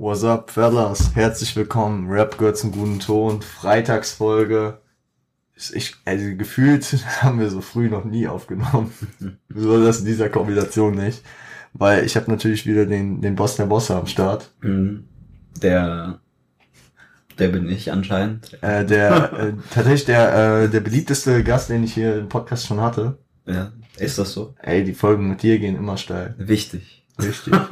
What's up, fellas? Herzlich willkommen. Rap gehört zum guten Ton. Freitagsfolge. Ich, also gefühlt haben wir so früh noch nie aufgenommen. so das in dieser Kombination nicht. Weil ich habe natürlich wieder den, den Boss der Bosse am Start. Mhm. Der, der bin ich anscheinend. Äh, der, äh, tatsächlich der, äh, der beliebteste Gast, den ich hier im Podcast schon hatte. Ja, ist das so? Ey, die Folgen mit dir gehen immer steil. Wichtig. Richtig.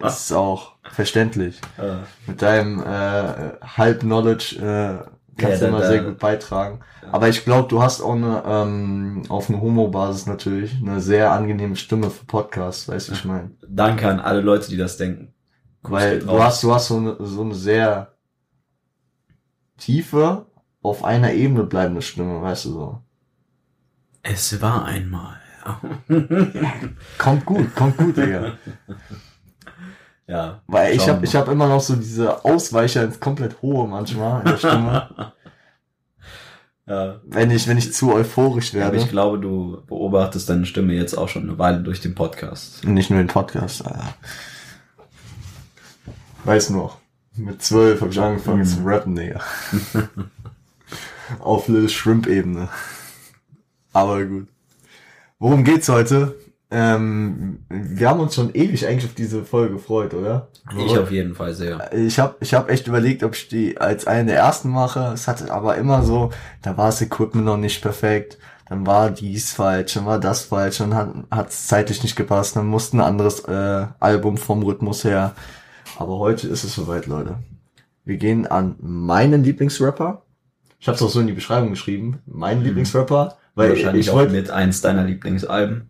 das ist auch verständlich. Äh, Mit deinem äh, Halb-Knowledge äh, kannst Ja, du immer sehr gut beitragen. Aber ich glaube, du hast auch eine, ähm, auf eine Homo-Basis natürlich, eine sehr angenehme Stimme für Podcasts, weißt du, was ich meine. danke an alle Leute, die das denken. Gruß Weil du hast, du hast so eine, so eine sehr tiefe, auf einer Ebene bleibende Stimme, weißt du so. Es war einmal. Kommt gut, kommt gut, Digga. ja. Weil ich habe ich hab immer noch so diese Ausweicher ins komplett hohe manchmal in der Stimme, Ja. wenn ich, wenn ich zu euphorisch Aber werde. ich glaube, du beobachtest deine Stimme jetzt auch schon eine Weile durch den Podcast. Nicht nur den Podcast, Alter. Weiß noch. Mit zwölf habe ich angefangen Mhm. zu rappen, Digga. Auf Little Shrimp-Ebene. Aber gut. Worum geht's heute? Ähm, wir haben uns schon ewig eigentlich auf diese Folge gefreut, oder? Ich auf jeden Fall sehr. Ich habe ich hab echt überlegt, ob ich die als eine der ersten mache. Es hatte aber immer so, da war das Equipment noch nicht perfekt. Dann war dies falsch, dann war das falsch, dann hat es zeitlich nicht gepasst, dann musste ein anderes äh, Album vom Rhythmus her. Aber heute ist es soweit, Leute. Wir gehen an meinen Lieblingsrapper. Ich habe es auch so in die Beschreibung geschrieben. Mein Lieblingsrapper, weil Wahrscheinlich ich auch mit eins deiner Lieblingsalben.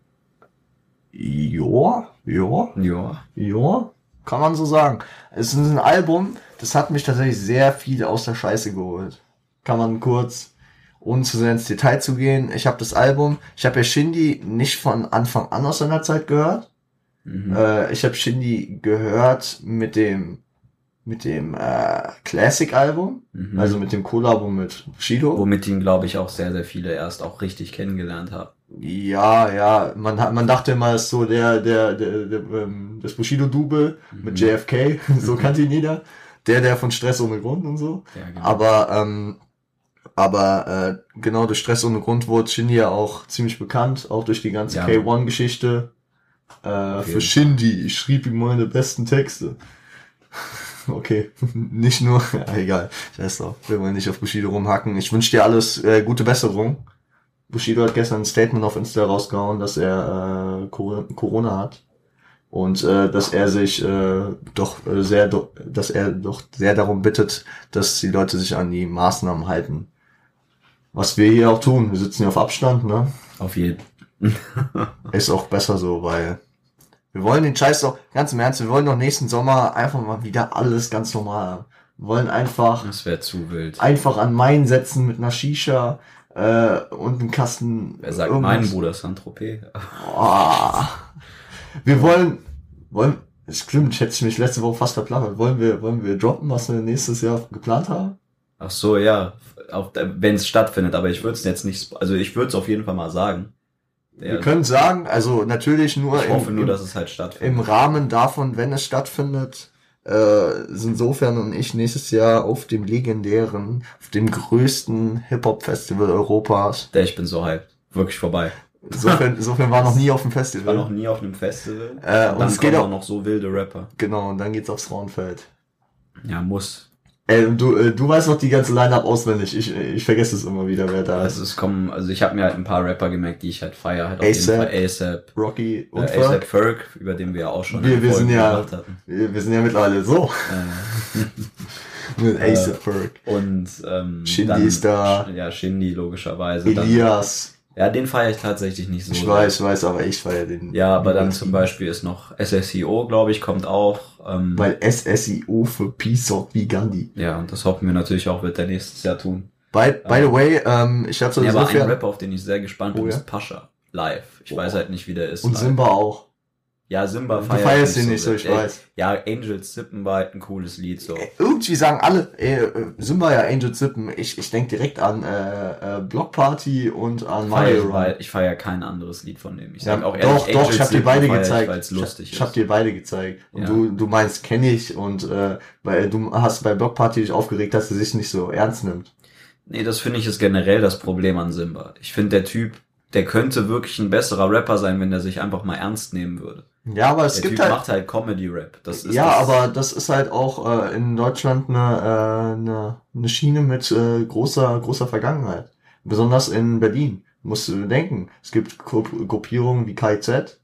Ja, ja, Ja. Ja, kann man so sagen. Es ist ein Album, das hat mich tatsächlich sehr viel aus der Scheiße geholt. Kann man kurz, ohne zu sehr ins Detail zu gehen. Ich habe das Album, ich habe ja Shindy nicht von Anfang an aus seiner Zeit gehört. Mhm. Äh, ich habe Shindy gehört mit dem mit dem äh, Classic-Album, Mhm. also mit dem Collabo mit Bushido. Womit ihn, glaube ich, auch sehr, sehr viele erst auch richtig kennengelernt haben. Ja, ja, man hat, man dachte immer, es ist so der, der, der, der ähm, das Bushido-Double mit Mhm. JFK, so kannte ihn jeder. Der, der von Stress ohne Grund und so. Ja, genau. Aber, ähm, aber äh, genau durch Stress ohne Grund wurde Shindy ja auch ziemlich bekannt, auch durch die ganze Ja. K1-Geschichte. Äh, jeden für Shindy, ich schrieb ihm meine besten Texte. Okay, nicht nur, ja, egal, weiß doch, will man nicht auf Bushido rumhacken. Ich wünsche dir alles äh, gute Besserung. Bushido hat gestern ein Statement auf Insta rausgehauen, dass er äh, Cor- Corona hat und äh, dass er sich äh, doch äh, sehr, dass er doch sehr darum bittet, dass die Leute sich an die Maßnahmen halten. Was wir hier auch tun, wir sitzen hier auf Abstand, ne? Auf jeden Ist auch besser so, weil wir wollen den Scheiß doch, ganz im Ernst, wir wollen doch nächsten Sommer einfach mal wieder alles ganz normal haben. Wir wollen einfach, Das wäre zu wild. einfach an Main setzen mit einer Shisha äh, und einem Kasten. Wer sagt irgendwas. mein Bruder Saint-Tropez? Oh. Wir wollen, wollen, stimmt, ich hätte mich letzte Woche fast verplappert. Wollen wir, wollen wir droppen, was wir nächstes Jahr geplant haben? Ach so, ja. Wenn es stattfindet, aber ich würde es jetzt nicht, also ich würde es auf jeden Fall mal sagen. Wir können sagen, also natürlich nur, ich hoffe im, nur, dass es halt stattfindet. im Rahmen davon, wenn es stattfindet, äh, sind Sofern und ich nächstes Jahr auf dem legendären, auf dem größten Hip-Hop-Festival Europas. Der, ich bin so hyped. Wirklich vorbei. Insofern, insofern war noch nie auf dem Ich war Festival. noch nie auf einem Festival. Äh, und dann es geht auch noch so wilde Rapper. Genau, und dann geht's aufs Frauenfeld. Ja, muss. Ey, und du, äh, du weißt noch die ganze Line-Up auswendig. Ich, ich vergesse es immer wieder, wer da ist. Also es kommen, also ich habe mir halt ein paar Rapper gemerkt, die ich halt feier. Halt Fall ASAP. Rocky und Äh, Ferg. ASAP Ferg, über den wir ja auch schon Wir- wir sind ja-. Wir, wir sind ja mittlerweile so. Äh, Mit Ace Ferg. und ähm, Shindy dann, ist da. Ja, Shindy logischerweise. Dann, Elias. Ja, den feiere ich tatsächlich nicht so. Ich weiß, ich weiß, aber ich feier den. Ja, aber dann zum Beispiel ist noch SSIO, glaube ich, kommt auch. Ähm, Weil SSIO für Peace sorgt wie Gandhi. ja, und das hoffen wir natürlich auch, wird er nächstes Jahr tun. By, by the way, ähm, ich habe Ja, sowieso aber ein Rapper, auf den ich sehr gespannt bin, Oh, ja? ist Pascha. Live. Ich Oh. weiß halt nicht, wie der ist. und live. Simba auch. Ja, Simba Du feier ich feierst ihn nicht so, ich Ey, weiß. Ja, Angels Sippen war halt ein cooles Lied, so. Irgendwie sagen alle, äh, äh, Simba ja Angel Zippen. Ich, ich denk direkt an äh, äh, Block Party und an Mario Run. weil ich feier kein anderes Lied von dem. Ich Ja, sag auch ehrlich, doch, doch, ich hab dir Sippen beide gezeigt. Es lustig ich, ich hab dir beide gezeigt. Und Ja. du, du meinst, kenne ich und äh, weil du hast bei Block Party dich aufgeregt, dass er sich nicht so ernst nimmt. Nee, das finde ich ist generell das Problem an Simba. Ich finde, der Typ, der könnte wirklich ein besserer Rapper sein, wenn er sich einfach mal ernst nehmen würde. Ja, aber es Der gibt Typ halt. macht halt Comedy-Rap. Das ist ja, das, aber das ist halt auch äh, in Deutschland eine, äh, eine, eine Schiene mit äh, großer, großer Vergangenheit. Besonders in Berlin. Musst du denken. Es gibt Gru Gruppierungen wie KZ,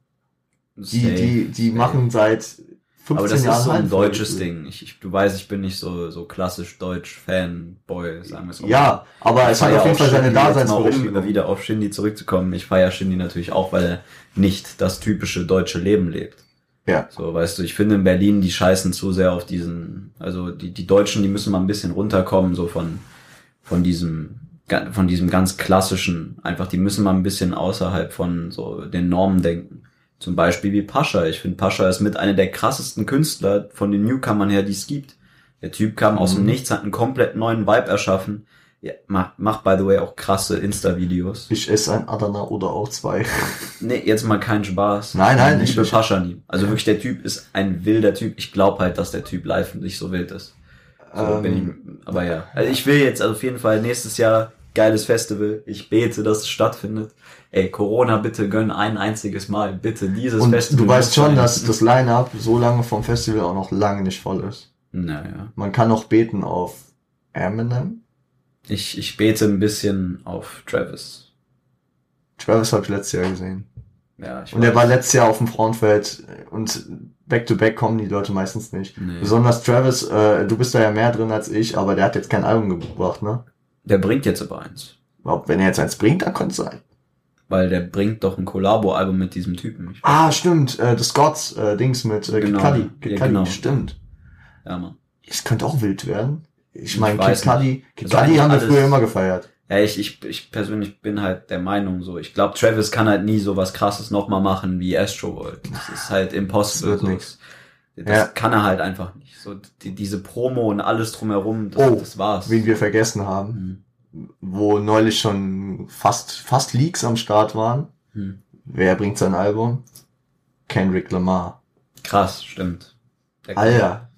die, die, die safe. machen seit 15 Aber das Jahren ist so ein deutsches. Ding. Ich, ich, du weißt, ich bin nicht so, so klassisch deutsch Fanboy, sagen wir es mal. Ja, aber es hat auf jeden Fall seine Shindy, Daseinsberechtigung. Um wieder auf Shindy zurückzukommen. Ich feiere Shindy natürlich auch, weil er nicht das typische deutsche Leben lebt. Ja. So, weißt du, ich finde in Berlin, die scheißen zu sehr auf diesen, also die, die Deutschen, die müssen mal ein bisschen runterkommen, so von, von diesem, von diesem ganz klassischen, einfach, die müssen mal ein bisschen außerhalb von so den Normen denken. Zum Beispiel wie Pascha. Ich finde, Pascha ist mit einer der krassesten Künstler von den Newcomern her, die es gibt. Der Typ kam aus dem Mhm. Nichts, hat einen komplett neuen Vibe erschaffen. Ja, macht, macht by the way auch krasse Insta-Videos. Ich esse ein Adana oder auch zwei. Nee, jetzt mal kein Spaß. Nein, nein, ich liebe ich- Pascha nie. Also wirklich, der Typ ist ein wilder Typ. Ich glaube halt, dass der Typ live nicht so wild ist. So, Ähm, bin ich, aber ja. Also ich will jetzt auf jeden Fall nächstes Jahr geiles Festival. Ich bete, dass es stattfindet. Ey, Corona, bitte gönn ein einziges Mal. Bitte dieses Und Festival. du weißt schon, dass das Line-Up so lange vom Festival auch noch lange nicht voll ist. Naja. Man kann noch beten auf Eminem. Ich, ich bete ein bisschen auf Travis. Travis habe ich letztes Jahr gesehen. Ja, ich Und er war letztes Jahr auf dem Frauenfeld und back-to-back kommen die Leute meistens nicht. Nee. Besonders Travis, äh, du bist da ja mehr drin als ich, aber der hat jetzt kein Album gebracht, ne? Der bringt jetzt aber eins. Ob, wenn er jetzt eins bringt, dann könnte es sein. Weil der bringt doch ein Collabo-Album mit diesem Typen. Ah, stimmt, äh, The Scots, äh, Dings mit äh, Genau. Kid Cudi. Kid Ja, Cudi, genau. stimmt. ja, Mann. Es könnte auch wild werden. Ich meine, Kid Cudi, Kid Cudi haben wir früher immer gefeiert. Ja, ich, ich, ich persönlich bin halt der Meinung so. Ich glaube, Travis kann halt nie so was krasses nochmal machen wie Astro World. Das ist halt impossible. Das wird so. nix. Das Ja. kann er halt einfach nicht. So die, diese Promo und alles drumherum, das, Oh, das war's. Wen wir vergessen haben, Hm. wo neulich schon fast, fast Leaks am Start waren. Hm. Wer bringt sein Album? Kendrick Lamar. Krass, stimmt. Der Alter,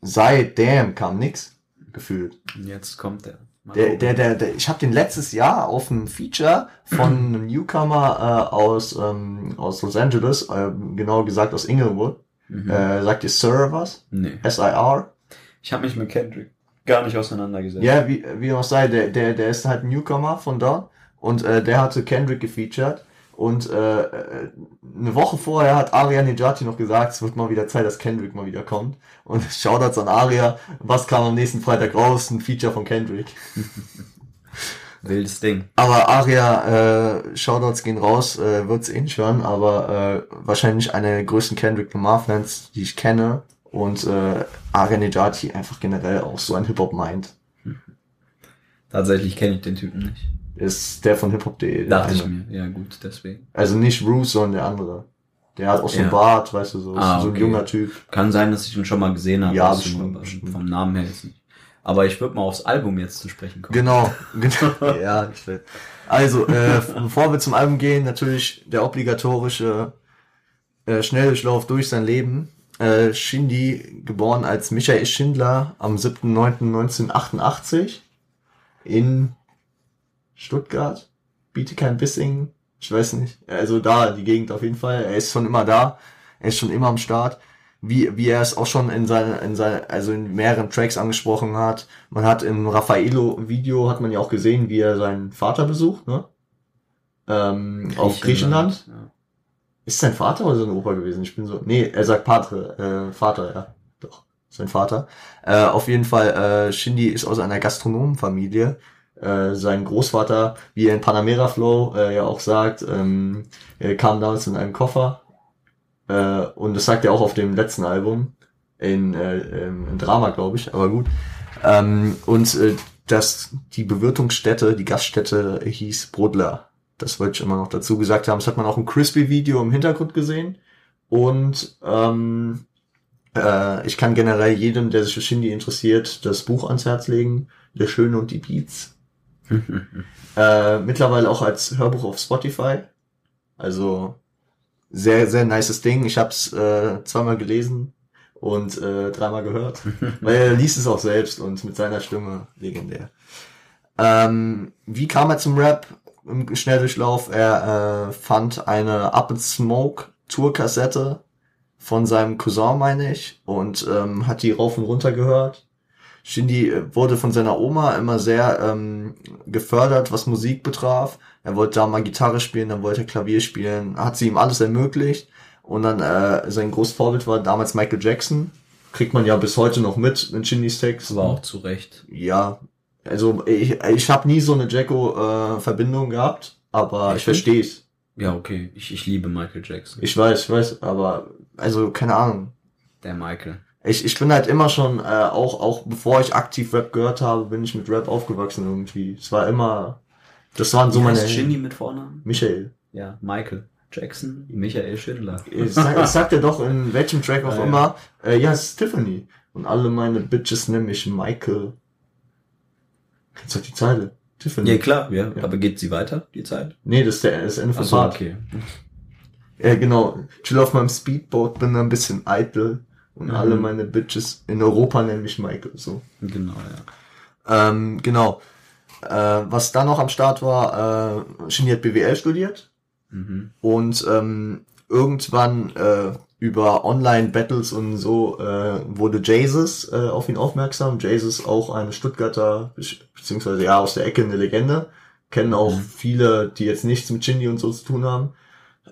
seitdem kam nix gefühlt. Und Jetzt kommt der. Der, der, der, der, ich habe den letztes Jahr auf einem Feature von einem Newcomer äh, aus, ähm, aus Los Angeles, äh, genau gesagt aus Inglewood. Mhm. Äh, sagt dir Sir was? nee. S-I-R? Ich habe mich mit Kendrick gar nicht auseinandergesetzt. Ja, wie, wie auch sei, der, der, der ist halt ein Newcomer von dort und äh, der hatte Kendrick gefeatured. Und äh, äh, eine Woche vorher hat Aria Nejati noch gesagt, es wird mal wieder Zeit, dass Kendrick mal wieder kommt. Und Shoutouts an Aria. Was kam am nächsten Freitag raus? Ein Feature von Kendrick. Wildes Ding. Aber Aria, äh, Shoutouts gehen raus, äh, wird's eh nicht hören, aber äh, wahrscheinlich eine der größten Kendrick Lamar-Fans, die ich kenne. Und äh, Aria Nejati einfach generell auch so ein Hip-Hop-Mind. Tatsächlich kenne ich den Typen nicht. Ist der von hiphop.de. Dachte ich mir. Ja, gut, deswegen. Also nicht Bruce, sondern der andere. Der hat auch so einen Ja. Bart, weißt du, so, Ah, so ein okay. junger Typ. Kann sein, dass ich ihn schon mal gesehen habe. Ja, bestimmt, bestimmt. Vom Namen her jetzt nicht. Aber ich würde mal aufs Album jetzt zu sprechen kommen. Genau, genau. ja, ich will. Also, äh, bevor wir zum Album gehen, natürlich der obligatorische äh, Schnelldurchlauf durch sein Leben. Äh, Shindy, geboren als Michael Schindler am 7.9.1988 in Stuttgart, Bietigheim-Bissingen, ich weiß nicht, also da, die Gegend auf jeden Fall. Er ist schon immer da, er ist schon immer am Start. Wie, wie er es auch schon in seiner, in seiner, also in mehreren Tracks angesprochen hat. Man hat im Raffaello-Video hat man ja auch gesehen, wie er seinen Vater besucht, ne? Ähm, auf Griechenland. Ja. Ist sein Vater oder sein Opa gewesen? Ich bin so. Nee, er sagt Patre, äh, Vater, ja. Doch, sein Vater. Äh, auf jeden Fall, äh, Shindy ist aus einer Gastronomenfamilie. Äh, sein Großvater, wie er in Panamera Flow äh, ja auch sagt, ähm, er kam damals in einem Koffer. Äh, und das sagt er auch auf dem letzten Album. In, äh, ähm, in Drama, glaube ich, aber gut. Ähm, und äh, das, die Bewirtungsstätte, die Gaststätte hieß Brodler. Das wollte ich immer noch dazu gesagt haben. Das hat man auch im Crispy-Video im Hintergrund gesehen. Und ähm, äh, ich kann generell jedem, der sich für Shindy interessiert, das Buch ans Herz legen. Der Schöne und die Beats. Äh, mittlerweile auch als Hörbuch auf Spotify. Also sehr, sehr nices Ding. Ich habe es äh, zweimal gelesen und äh, dreimal gehört. weil er liest es auch selbst und mit seiner Stimme legendär. Ähm, wie kam er zum Rap im Schnelldurchlauf? Er äh, fand eine Up and Smoke Tourkassette von seinem Cousin, meine ich, und ähm, hat die rauf und runter gehört. Shindy äh, wurde von seiner Oma immer sehr ähm, gefördert, was Musik betraf. Er wollte da mal Gitarre spielen, dann wollte er Klavier spielen, hat sie ihm alles ermöglicht. Und dann äh, sein großes Vorbild war damals Michael Jackson. Kriegt man ja bis heute noch mit in Shindys Text. Aber auch zu Recht. Ja, also ich, ich habe nie so eine Jacko-Verbindung gehabt, aber ich Echt? verstehe es. Ja, okay. Ich, ich liebe Michael Jackson. Ich weiß, ich weiß, aber also keine Ahnung. Der Michael. Ich, ich bin halt immer schon, äh, auch, auch bevor ich aktiv Rap gehört habe, bin ich mit Rap aufgewachsen irgendwie. Es war immer, das waren so Wie meine... Shindy mit Vornamen? Michael. Ja, Michael Jackson, Michael Schindler. Ich sag, sag dir doch in welchem Track auch ja. immer, äh, ja, es ist Tiffany. Und alle meine Bitches nennen mich Michael. Kennst du die Zeile? Tiffany. Ja, klar, ja. Ja. Aber geht sie weiter, die Zeit? Nee, das ist der das Ende vom Achso, Part. okay. Ja, genau. Chill auf meinem Speedboat, bin ein bisschen eitel. Und Mhm. alle meine Bitches in Europa nennen mich Michael, so. Genau, ja. Ähm, genau. Äh, was da noch am Start war, äh, Shindy hat BWL studiert Mhm. und ähm, irgendwann äh, über Online-Battles und so äh, wurde Jesus äh, auf ihn aufmerksam. Jesus auch eine Stuttgarter, beziehungsweise ja aus der Ecke eine Legende. Kennen auch Mhm. viele, die jetzt nichts mit Shindy und so zu tun haben.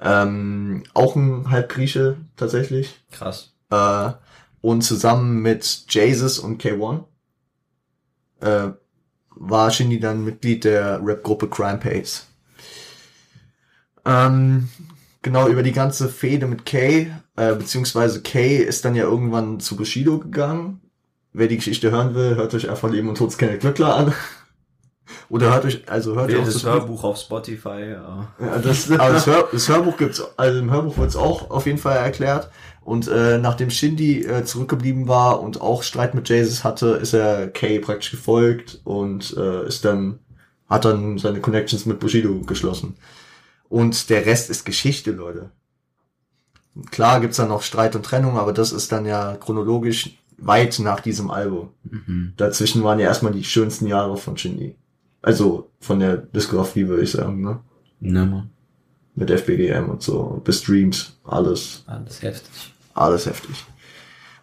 Ähm, auch ein Halbgrieche tatsächlich. Krass. Äh, und zusammen mit Jesus und K1 äh, war Shindy dann Mitglied der Rap-Gruppe Crime Pace. Ähm, genau, über die ganze Fehde mit Kay, äh, beziehungsweise Kay ist dann ja irgendwann zu Bushido gegangen. Wer die Geschichte hören will, hört euch einfach Leben und Tod Kenneth Glückler an. Oder hört euch, also hört euch Das das Hörbuch auf Spotify, ja. ja, das, aber das, Hör, das Hörbuch gibt's, also im Hörbuch wird's auch auf jeden Fall erklärt. Und äh, nachdem Shindy äh, zurückgeblieben war und auch Streit mit Jesus hatte, ist er Kay praktisch gefolgt und äh, ist dann hat dann seine Connections mit Bushido geschlossen. Und der Rest ist Geschichte, Leute. Klar gibt's dann noch Streit und Trennung, aber das ist dann ja chronologisch weit nach diesem Album. Mhm. Dazwischen waren ja erstmal die schönsten Jahre von Shindy. Also von der Diskografie würde ich sagen, ne? Ne, Mann. mit FBGM und so, bis Dreams, alles, Alles heftig. Alles heftig.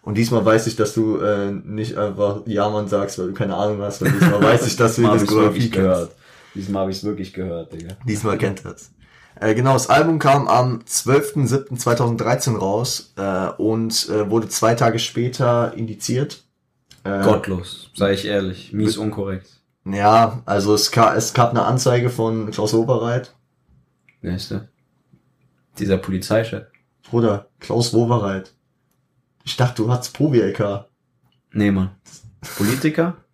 Und diesmal weiß ich, dass du äh, nicht einfach Ja Mann sagst, weil du keine Ahnung hast, weil diesmal weiß ich, dass du wirklich kennst. gehört. Diesmal habe ich es wirklich gehört, Digga. Diesmal kennt das. Äh, genau, das Album kam am 12.07.2013 raus äh, und äh, wurde zwei Tage später indiziert. Äh, Gottlos, sei ich ehrlich. Mies unkorrekt. Ja, also es, ka es gab eine Anzeige von Klaus Wobereit. Wer ist der? Dieser Polizeichef. Bruder, Klaus Wobereit. Ich dachte, du hattest Probi-LK. Nee, Mann. Politiker?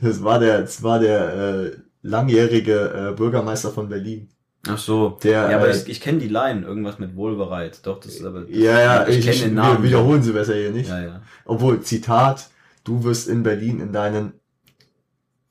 Das war der, das war der äh, langjährige äh, Bürgermeister von Berlin. Ach so. Der, ja, aber äh, ich, ich kenne die Line, irgendwas mit wohlbereit. Doch, das ist aber. Das, Ja, ja, ich, ich kenne den wir Namen. wiederholen sie besser hier nicht. Ja, ja. Obwohl, Zitat, du wirst in Berlin in deinen,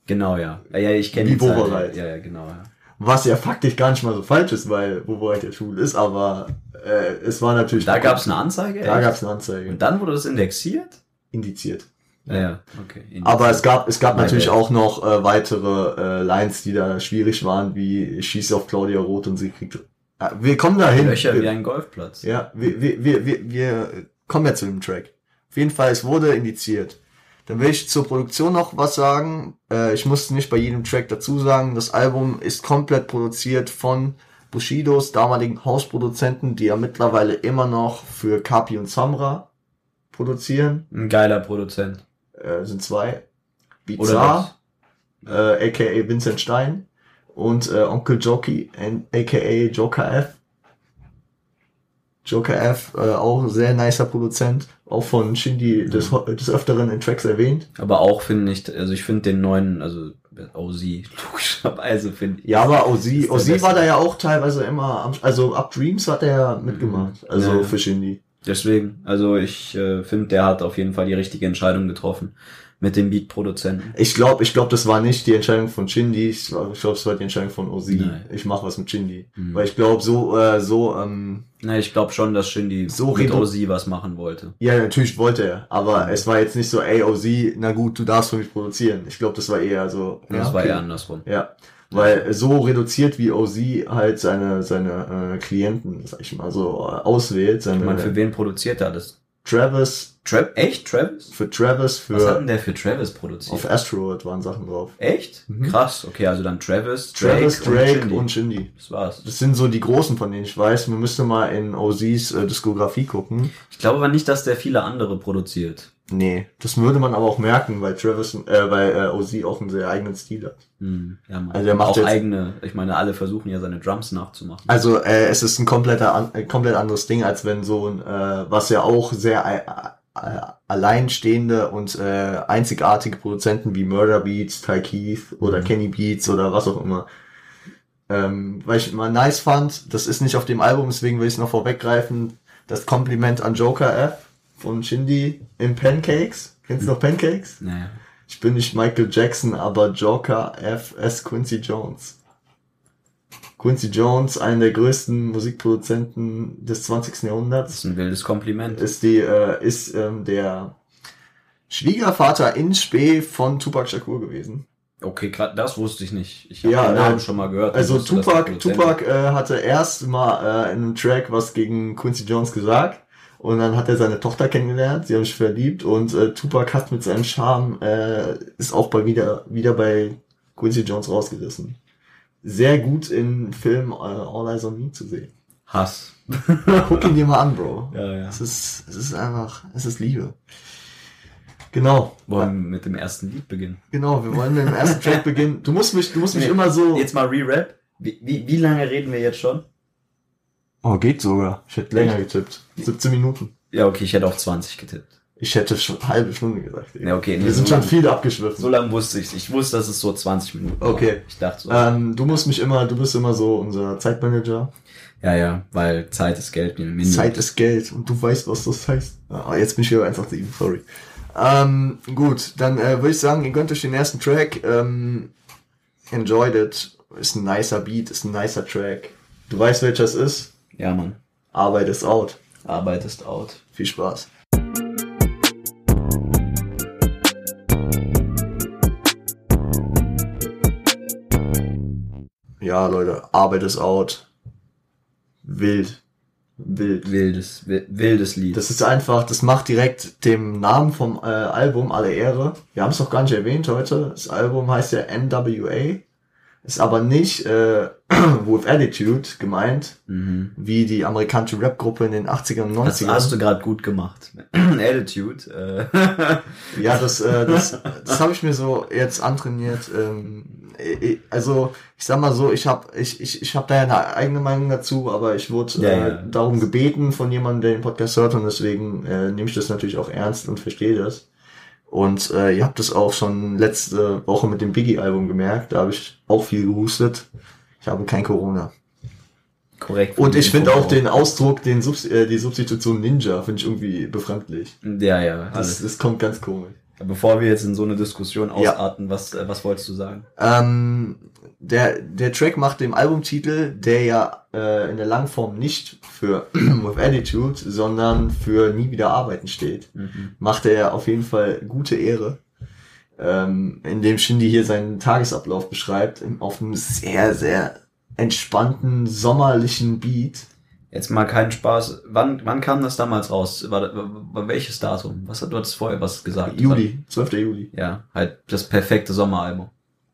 Genau, ja. Ja, ja ich kenne die wohlbereit. Ja, ja, genau, ja. Was ja faktisch gar nicht mal so falsch ist, weil Wobereit ja schwul ist, aber äh, es war natürlich... Da gab es eine Anzeige? Da gab es eine Anzeige. Und dann wurde das indexiert? Indiziert. Ja, ja. Okay. Aber es gab, es gab natürlich bad. auch noch äh, weitere äh, Lines, die da schwierig waren, wie ich schieße auf Claudia Roth und sie kriegt... Ja, wir kommen dahin. Löcher wir, wie ein Golfplatz. Ja, wir, wir, wir, wir, wir kommen ja zu dem Track. Auf jeden Fall, es wurde indiziert. Dann will ich zur Produktion noch was sagen. Äh, ich musste nicht bei jedem Track dazu sagen, das Album ist komplett produziert von Bushidos damaligen Hausproduzenten, die ja mittlerweile immer noch für Kapi und Samra produzieren. Ein geiler Produzent. Äh, sind zwei. Bizarre, äh, aka Vincent Stein und äh, Onkel Jockey, aka Joker F. Joker F, äh, auch ein sehr nicer Produzent, auch von Shindy des, des Öfteren in Tracks erwähnt. Aber auch finde ich, also ich finde den neuen, also OZ, logischerweise finde ich. Ja, aber Ozzy, Ozzy war da ja auch teilweise immer, am, also ab Dreams hat er ja mitgemacht, also ja. für Shindy. Deswegen, also ich äh, finde, der hat auf jeden Fall die richtige Entscheidung getroffen mit dem Beat-Produzenten. Ich glaube, ich glaube, das war nicht die Entscheidung von Shindy, ich glaube, es war die Entscheidung von Ozzy. Nein. Ich mache was mit Shindy. Mhm. Weil ich glaube, so, äh, so, ähm, Na, ich glaube schon, dass Shindy So mit redu- OZ was machen wollte. ja, natürlich wollte er, aber Mhm. es war jetzt nicht so, ey, Ozzy, na gut, du darfst für mich produzieren. Ich glaube, das war eher so, Das ja, war okay. eher andersrum. Ja, weil so reduziert wie OZ halt seine seine äh, Klienten, sag ich mal so, äh, auswählt, seine Ich meine, für wen produziert er das? Travis, Tra echt? Travis? für Travis, Was hat für denn der für Travis produziert? auf Asteroid waren Sachen drauf. Echt? Mhm. Krass, okay, also dann Travis, Travis, Drake Shindy. und Shindy. Das war's. Das sind so die großen, von denen ich weiß. Man müsste mal in OZs äh, Diskografie gucken. Ich glaube aber nicht, dass der viele andere produziert. Nee, das würde man aber auch merken, weil Travis, äh, weil äh, OZ auch einen sehr eigenen Stil hat. Hm, ja, Mann. Also der macht auch jetzt- eigene, ich meine, alle versuchen ja seine Drums nachzumachen. Also äh, es ist ein kompletter, an, komplett anderes Ding, als wenn so ein, äh, was ja auch sehr äh, alleinstehende und äh, einzigartige Produzenten wie Murder Beats, Ty Keith oder Mhm. Kenny Beats oder was auch immer. Ähm, weil ich mal nice fand, das ist nicht auf dem Album, deswegen will ich es noch vorweggreifen, das Kompliment an Joker F von Shindy in Pancakes. Kennst du noch Pancakes? naja. Ich bin nicht Michael Jackson, aber Joker F S Quincy Jones. Quincy Jones, einer der größten Musikproduzenten des 20. Das Jahrhunderts, ist ein wildes Kompliment. ist die äh, ist ähm, der Schwiegervater in Spee von Tupac Shakur gewesen. Okay, grad das wusste ich nicht. Ich habe Ja, den Namen äh, schon mal gehört. Also wusste, Tupac, Tupac äh, hatte erst mal äh, in einem Track was gegen Quincy Jones gesagt und dann hat er seine Tochter kennengelernt, sie haben sich verliebt und äh, Tupac hat mit seinem Charme äh, ist auch bei wieder wieder bei Quincy Jones rausgerissen. Sehr gut in Film äh, All Eyes on Me zu sehen. Hass. Guck ihn dir mal an, Bro. Ja, ja. Es ist es ist einfach, es ist Liebe. Genau. Wollen wir mit dem ersten Lied beginnen? Genau, wir wollen mit dem ersten Track beginnen. Du musst mich, du musst mich Nee, immer so. Jetzt mal Re-Rap. Wie, wie, wie lange reden wir jetzt schon? Oh, geht sogar. Ich hätte länger getippt. 17 Minuten. Ja, okay, ich hätte auf 20 getippt. Ich hätte schon halbe Stunde gesagt. Ja, okay. nee, Wir sind so schon viel abgeschwiffen. So lange wusste ich Ich wusste, dass es so 20 Minuten war. Okay. Ich dachte so. ähm, du musst mich immer, du bist immer so unser Zeitmanager. Ja, ja, weil Zeit ist Geld. Minimum. Zeit ist Geld und du weißt, was das heißt. Ah, jetzt bin ich wieder 187, sorry. Ähm, gut, dann äh, würde ich sagen, ihr gönnt euch den ersten Track. Ähm, enjoyed it. Ist ein nicer Beat, ist ein nicer Track. Du weißt, welcher es ist. Ja, Mann. Arbeit ist out. Arbeit ist out. Viel Spaß. Ja, Leute, Arbeit ist out. Wild. Wild. Wildes, wi- wildes Lied. Das ist einfach, das macht direkt dem Namen vom äh, Album alle Ehre. Wir haben es noch gar nicht erwähnt heute. Das Album heißt ja NWA. Ist aber nicht äh, with Attitude gemeint, mhm. wie die amerikanische Rap-Gruppe in den 80ern und 90ern. Das hast du gerade gut gemacht. Attitude. Äh. Ja, das, äh, das, das habe ich mir so jetzt antrainiert. Ähm, also ich sag mal so, ich habe ich, ich, ich hab da ja eine eigene Meinung dazu, aber ich wurde Ja, äh, ja. darum gebeten von jemandem, der den Podcast hört und deswegen äh, nehme ich das natürlich auch ernst und verstehe das. Und äh, ihr habt das auch schon letzte Woche mit dem Biggie-Album gemerkt, da habe ich auch viel gehustet. Ich habe kein Corona. Korrekt. Und ich finde auch den Ausdruck, den Subs äh, die Substitution Ninja, finde ich irgendwie befremdlich. Ja, ja, Das, das kommt ganz komisch. Bevor wir jetzt in so eine Diskussion Ja. ausarten, was, äh, was wolltest du sagen? Ähm, der, der Track macht dem Albumtitel, der ja äh, in der Langform nicht für With Attitude, sondern für Nie wieder arbeiten steht, Mhm. macht er auf jeden Fall gute Ehre. Ähm, indem Shindy hier seinen Tagesablauf beschreibt, auf einem sehr, sehr entspannten, sommerlichen Beat. Jetzt mal keinen Spaß. Wann, wann kam das damals raus? War, war, welches Datum? Was hat du hattest vorher was gesagt? Juli, 12. Juli. Ja, halt das perfekte Sommeralbum.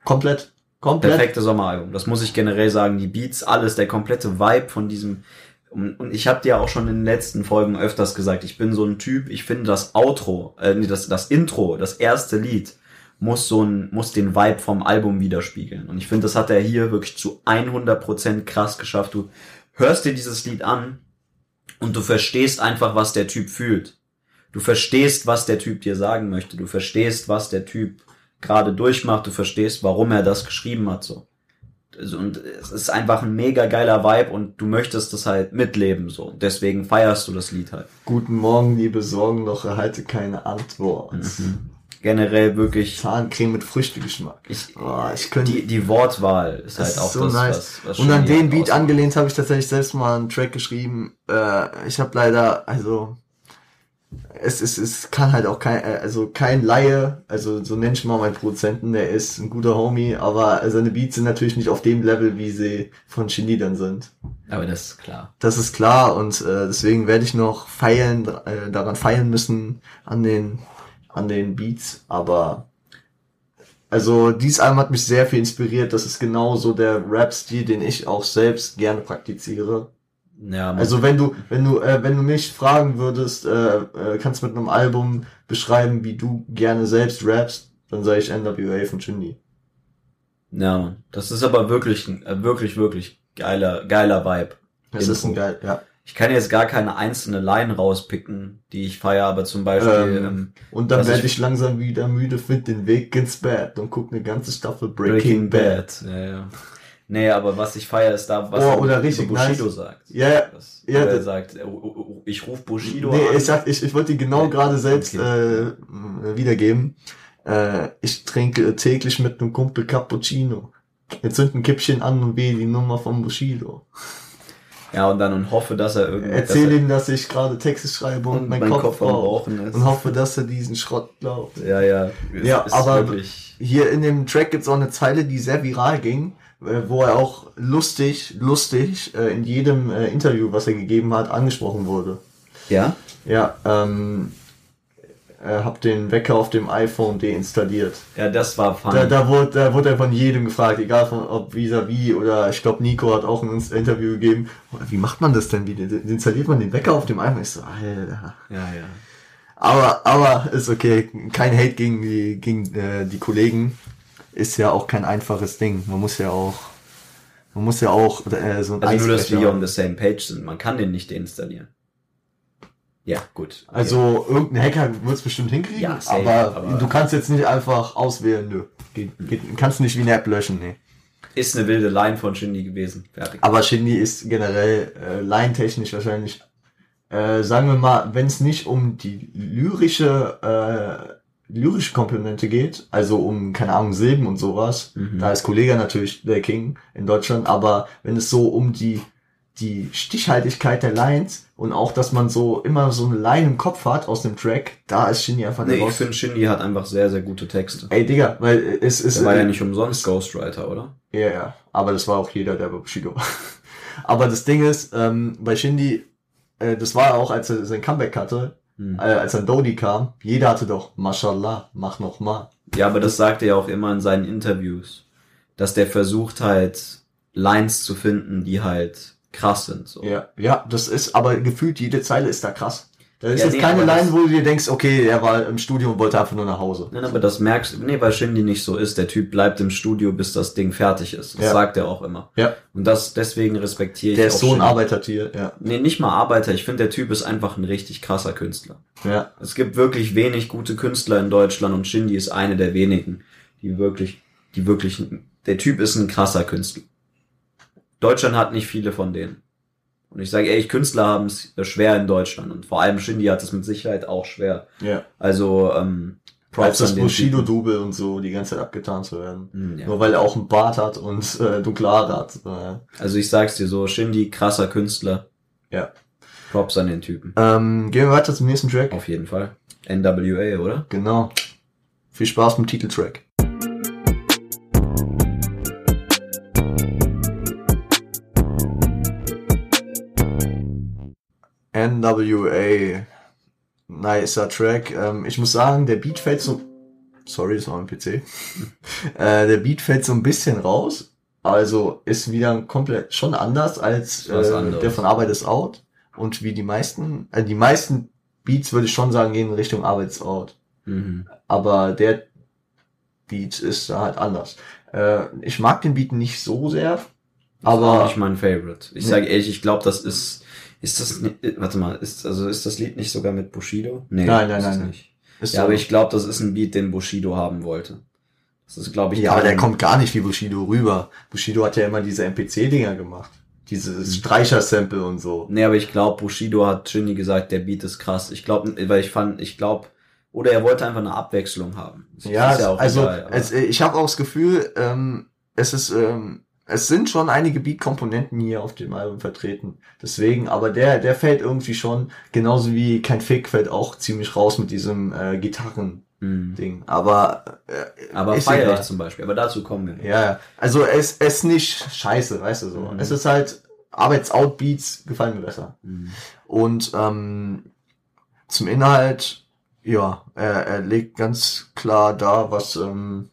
Komplett. Komplett. Perfekte Sommeralbum. Das muss ich generell sagen. Die Beats, alles, der komplette Vibe von diesem. Und, und ich habe dir auch schon in den letzten Folgen öfters gesagt, ich bin so ein Typ, ich finde das Outro, äh, nee, das, das Intro, das erste Lied, muss so ein, muss den Vibe vom Album widerspiegeln. Und ich finde, das hat er hier wirklich zu 100% krass geschafft. Du hörst dir dieses Lied an und du verstehst einfach, was der Typ fühlt. Du verstehst, was der Typ dir sagen möchte. Du verstehst, was der Typ gerade durchmacht, du verstehst, warum er das geschrieben hat, so. Also, und es ist einfach ein mega geiler Vibe und du möchtest das halt mitleben, so. Deswegen feierst du das Lied halt. Guten Morgen, liebe Sorgen, noch erhalte keine Antwort. Mhm. Generell wirklich, Zahncreme mit Früchtegeschmack. ich, Oh, ich könnte die, die Wortwahl ist halt auch so das, nice. was, was Und an den Beat ausmacht. angelehnt habe ich tatsächlich selbst mal einen Track geschrieben. Äh, ich habe leider, also es ist, es kann halt auch kein, äh, also kein Laie, also so nenn ich mal meinen Produzenten, der ist ein guter Homie, aber seine Beats sind natürlich nicht auf dem Level, wie sie von Shindy dann sind. Aber das ist klar. Das ist klar und äh, deswegen werde ich noch feilen, äh, daran feilen müssen an den, an den Beats, aber also dieses Album hat mich sehr viel inspiriert. Das ist genau so der Rap-Stil, den ich auch selbst gerne praktiziere. Ja, Also wenn du, wenn du, äh, wenn du mich fragen würdest, äh, äh, kannst mit einem Album beschreiben, wie du gerne selbst rappst, dann sage ich NWA von Shindy. ja, Mann. das ist aber wirklich, äh, wirklich, wirklich geiler, geiler Vibe. Das Info. ist ein geil, ja. Ich kann jetzt gar keine einzelne Line rauspicken, die ich feiere, aber zum Beispiel Ähm, ähm, Und dann Was werde ich- ich langsam wieder müde, find den Weg ins Bett und guck eine ganze Staffel Breaking Breaking, Bad. Ja, ja. Nee, aber was ich feiere, ist da, was Oh, er oder richtig Bushido nice. sagt. Ja, ja. Das, Ja, er sagt, oh, oh, oh, ich ruf Bushido Nee, an. ich sag, ich, ich wollte die genau Ja, gerade selbst okay. äh, wiedergeben. Äh, ich trinke täglich mit einem Kumpel Cappuccino. Jetzt sind ein Kippchen an und wähle die Nummer von Bushido. Ja, und dann und hoffe, dass er irgendwie Erzähl ihm, dass ich gerade Texte schreibe er, und, mein, Kopf, am raucht. Rauchen ist. Und hoffe, dass er diesen Schrott glaubt. ja, ja. Es Ja, ist aber- wirklich, Hier in dem Track gibt's auch eine Zeile, die sehr viral ging, äh, wo er auch lustig, lustig äh, in jedem äh, Interview, was er gegeben hat, angesprochen wurde. ja, Ja, ähm, äh, hab den Wecker auf dem iPhone deinstalliert. ja, das war fun. Da, da, wurde, da wurde er von jedem gefragt, egal von, ob vis-à-vis oder ich glaube Nico hat auch ein Interview gegeben. Wie macht man das denn? Wie installiert man den Wecker auf dem iPhone? Ich so, Alter. ja, ja. Aber, aber ist okay. Kein Hate gegen die, gegen äh, die Kollegen. Ist ja auch kein einfaches Ding. Man muss ja auch, man muss ja auch äh, so ein Also nur, dass Eisbrecher wir haben. on the same page sind. Man kann den nicht deinstallieren. Ja, gut. Okay. Also irgendein Hacker wird es bestimmt hinkriegen, Ja, safe, aber, aber- du kannst jetzt nicht einfach auswählen, nö. Geht, geht, kannst nicht wie eine App löschen, nee. ist eine wilde Line von Shindy gewesen. Fertig. Aber Shindy ist generell äh, line-technisch wahrscheinlich, äh, sagen wir mal, wenn es nicht um die lyrische, äh, lyrische Komponente geht, also um, keine Ahnung, Silben und sowas, Mhm. da ist Kollege natürlich der King in Deutschland, aber wenn es so um die, die Stichhaltigkeit der Lines und auch, dass man so immer so eine Line im Kopf hat aus dem Track, da ist Shindy einfach der Nee, ich finde, Shindy hat einfach sehr, sehr gute Texte. Ey, Digga, weil es ist... Er war ja nicht umsonst Ghostwriter, oder? Ja, ja. Aber das war auch jeder, der bei Bushido war. Aber das Ding ist, ähm, bei Shindy, äh, das war auch, als er sein Comeback hatte, Hm. äh, als dann Dodi kam, jeder hatte doch, Mashallah, mach noch mal. Ja, aber das sagt er ja auch immer in seinen Interviews, dass der versucht halt Lines zu finden, die halt krass sind. So. Ja, ja, das ist, aber gefühlt jede Zeile ist da krass. Da ist Ja, jetzt nee, keine Line, wo du dir denkst, okay, er war im Studio und wollte einfach nur nach Hause. Nein, aber das merkst du, nee, weil Shindy nicht so ist. Der Typ bleibt im Studio, bis das Ding fertig ist. Das Ja. sagt er auch immer. Ja. Und das, deswegen respektiere ich Der ist so ein Shindy. Arbeitertier, ja. Nee, nicht mal Arbeiter. Ich finde, der Typ ist einfach ein richtig krasser Künstler. Ja, Es gibt wirklich wenig gute Künstler in Deutschland und Shindy ist eine der wenigen, die wirklich, die wirklich, der Typ ist ein krasser Künstler. Deutschland hat nicht viele von denen. Und ich sage ehrlich, Künstler haben es schwer in Deutschland und vor allem Shindy hat es mit Sicherheit auch schwer. ja. Also, ähm, Als Props das an den Typen. Bushido-Double und so die ganze Zeit abgetan zu werden. Hm, ja. Nur weil er auch einen Bart hat und äh, dunkle Haare hat. Äh, Also ich sag's dir so, Shindy, krasser Künstler. Ja. Props an den Typen. ähm, gehen wir weiter zum nächsten Track. Auf jeden Fall. NWA, oder? Genau. Viel Spaß mit dem Titeltrack. NWA. Nicer Track. Ähm, ich muss sagen, der Beat fällt so. Sorry, das war mein PC. äh, der Beat fällt so ein bisschen raus. Also ist wieder komplett schon anders als äh, der von Arbeit ist out. Und wie die meisten, äh, die meisten Beats würde ich schon sagen, gehen in Richtung Arbeit ist out Mhm. aber der Beat ist halt anders. Äh, ich mag den Beat nicht so sehr, auch aber nicht mein Favorite. Ich Nee. sage ehrlich, ich glaube, das ist, ist das, äh, warte mal, ist, also ist das Lied nicht sogar mit Bushido? Nee, Nein, nein, nein, nicht. ist Ja, aber ich glaube, das ist ein Beat, den Bushido haben wollte. Das ist, glaube ich, Ja, aber der kommt gar nicht wie Bushido rüber. Bushido hat ja immer diese MPC-Dinger gemacht. Dieses Streicher-Sample und so. Nee, aber ich glaube, Bushido hat Shindy gesagt, der Beat ist krass. Ich glaube, weil ich fand, ich glaube, oder er wollte einfach eine Abwechslung haben. Das Ja, auch also egal, es, ich habe auch das Gefühl, ähm, es ist, ähm, es sind schon einige Beat-Komponenten hier auf dem Album vertreten. Deswegen, aber der, der fällt irgendwie schon, genauso wie kein Fick fällt auch ziemlich raus mit diesem äh, Gitarren-Ding. Mhm. Aber, äh, Aber ich zum Beispiel. Aber dazu kommen wir. Ja, ja. also es es ist nicht scheiße, weißt du so. Mhm. Es ist halt Arbeits-Out-Beats gefallen mir besser. Mhm. Und ähm, zum Inhalt, ja, er, er legt ganz klar da, was ähm,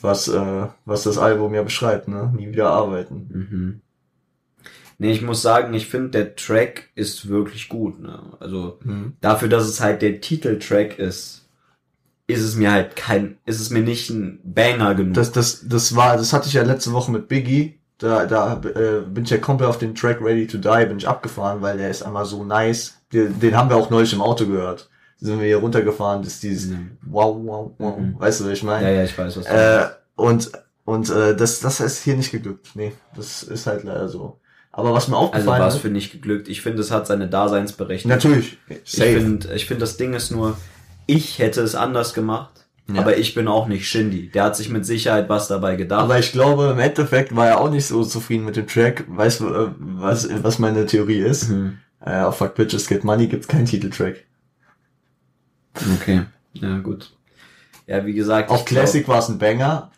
was äh, was das Album ja beschreibt, ne? Nie wieder arbeiten. Mhm. Nee, ich muss sagen, ich finde, der Track ist wirklich gut. Ne? Also dafür, dass es halt der Titeltrack ist, ist es mir halt kein, ist es mir nicht ein Banger genug. Das das das war, das hatte ich ja letzte Woche mit Biggie. Da da äh, bin ich ja komplett auf den Track Ready to Die bin ich abgefahren, weil der ist einmal so nice. Den, den haben wir auch neulich im Auto gehört. Sind wir hier runtergefahren, das ist dieses Mhm. wow wow wow. Mhm. Weißt du, was ich meine? ja, ja, ich weiß, was du Äh, und und äh, das, das ist hier nicht geglückt. Nee, das ist halt leider so. Aber was mir Also aufgefallen war es ist, für nicht geglückt. Ich finde, es hat seine Daseinsberechtigung. natürlich, Ich safe. finde, ich finde, das Ding ist nur, ich hätte es anders gemacht, Ja. aber ich bin auch nicht Shindy. Der hat sich mit Sicherheit was dabei gedacht. Aber ich glaube, im Endeffekt war er auch nicht so zufrieden mit dem Track. Weißt du, äh, was, was meine Theorie ist? Mhm. Äh, auf Fuck Bitches Get Money gibt's keinen Titeltrack. Okay, ja gut. Ja, wie gesagt, Auf Classic war es ein Banger,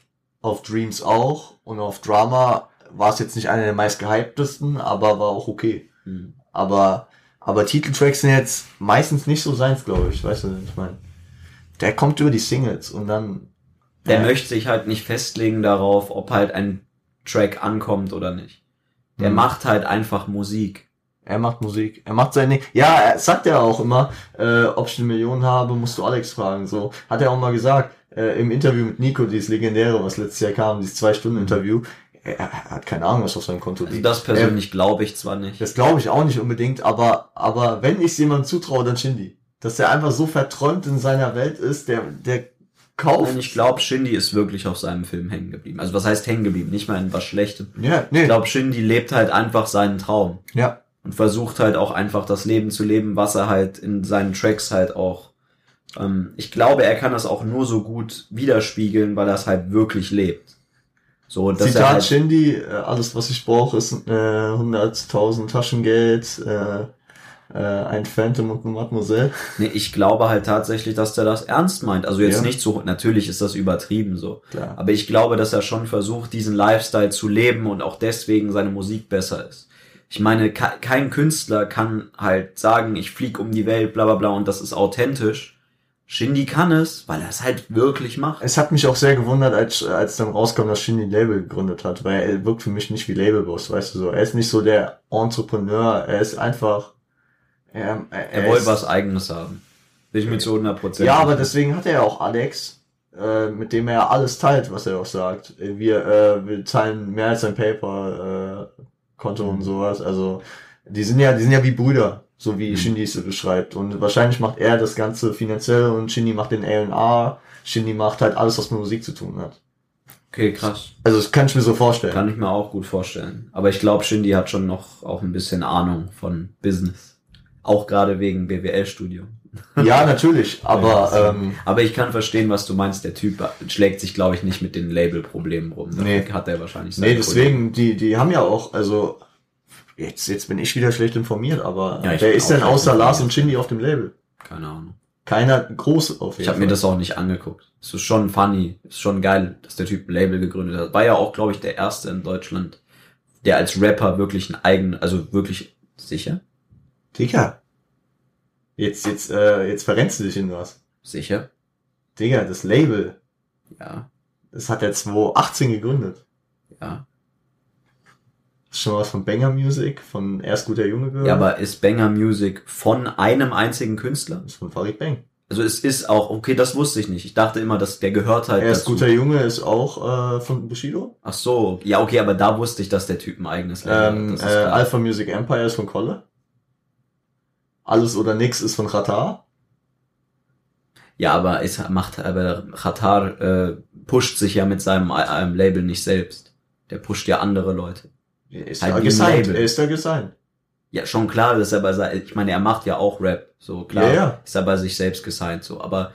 auf Dreams auch und auf Drama war es jetzt nicht einer der meist gehyptesten, aber war auch okay. Hm. Aber, aber Titeltracks sind jetzt meistens nicht so seins, glaube ich. Weißt du, ich meine? Der kommt über die Singles und dann. Der äh, möchte sich halt nicht festlegen darauf, ob halt ein Track ankommt oder nicht. Der Mhm. macht halt einfach Musik. Er macht Musik. Er macht seine. Ja, er sagt ja auch immer, äh, ob ich eine Million habe, musst du Alex fragen. So hat er auch mal gesagt äh, im Interview mit Nico, dieses legendäre, was letztes Jahr kam, dieses zwei Stunden Interview. Er, er hat keine Ahnung, was auf seinem Konto Also liegt. das persönlich glaube ich zwar nicht. Das glaube ich auch nicht unbedingt, aber, aber wenn ich jemandem zutraue, dann Shindy. Dass er einfach so verträumt in seiner Welt ist, der, der kauft. Nein, ich glaube, Shindy ist wirklich auf seinem Film hängen geblieben. Also was heißt hängen geblieben? Nicht mal in was Schlechtem. ja, nee. Ich glaube, Shindy lebt halt einfach seinen Traum. ja. Und versucht halt auch einfach das Leben zu leben, was er halt in seinen Tracks halt auch. Ähm, ich glaube, er kann das auch nur so gut widerspiegeln, weil er es halt wirklich lebt. So, dass Zitat halt, Shindy, äh, alles was ich brauche ist äh, 100.000 Taschengeld, äh, äh, ein Phantom und eine Mademoiselle. nee, ich glaube halt tatsächlich, dass er das ernst meint. Also jetzt Ja. nicht so, natürlich ist das übertrieben so. Klar. Aber ich glaube, dass er schon versucht, diesen Lifestyle zu leben und auch deswegen seine Musik besser ist. Ich meine, ke- kein Künstler kann halt sagen, ich flieg um die Welt, bla bla bla, und das ist authentisch. Shindy kann es, weil er es halt wirklich macht. Es hat mich auch sehr gewundert, als, als dann rauskam, dass Shindy ein Label gegründet hat, weil er wirkt für mich nicht wie Labelboss, weißt du so. Er ist nicht so der Entrepreneur, er ist einfach, er, er, Er wollte was Eigenes haben. Bin ich mir zu 100 Prozent. Ja, aber deswegen hat er ja auch Alex, äh, mit dem er alles teilt, was er auch sagt. Wir, äh, wir teilen mehr als ein Paper, äh, Konto Mhm. und sowas. Also die sind ja, die sind ja wie Brüder, so wie Mhm. Shindy es so beschreibt. Und wahrscheinlich macht er das Ganze finanziell und Shindy macht den A&R. Shindy macht halt alles, was mit Musik zu tun hat. Okay, krass. Also das kann ich mir so vorstellen. Kann ich mir auch gut vorstellen. Aber ich glaube, Shindy hat schon noch auch ein bisschen Ahnung von Business. Auch gerade wegen BWL-Studium. Ja, natürlich, aber Ja, ähm, Aber ich kann verstehen, was du meinst. Der Typ schlägt sich, glaube ich, nicht mit den Label-Problemen rum. Dafür Nee. Hat er wahrscheinlich nee, deswegen, die, die haben ja auch, also jetzt, jetzt bin ich wieder schlecht informiert, aber Ja, wer ist denn außer Lars und Shindy auf dem Label? Keine Ahnung. Keiner groß auf jeden Ich habe mir das auch nicht angeguckt. Es ist schon funny, ist schon geil, dass der Typ ein Label gegründet hat. War ja auch, glaube ich, der erste in Deutschland, der als Rapper wirklich einen eigenen, also wirklich sicher, Digga. Jetzt, jetzt, äh, jetzt verrennst du dich in was. sicher, Digga, das Label, ja, das hat er 2018 gegründet. ja. Schon was von Banger Music, von Erst guter Junge gehört? Ja, aber ist Banger Music von einem einzigen Künstler? Das ist von Farid Bang. Also es ist auch, okay, das wusste ich nicht. Ich dachte immer, dass der gehört halt Erst dazu. guter Junge ist auch äh, von Bushido. Ach so, ja, okay, aber da wusste ich, dass der Typ ein eigenes Label Ähm, hat. äh. Alpha Music Empire ist von Kolle. Alles oder nix ist von Qatar. Ja, aber es macht, aber Qatar äh, pusht sich ja mit seinem ähm, Label nicht selbst. Der pusht ja andere Leute. Er ist Halt da gesigned. Er ist da gesigned. Ja, schon klar, dass er bei sei- ich meine, er macht ja auch Rap, so klar, Ja, ja. ist er bei sich selbst gesigned, so, aber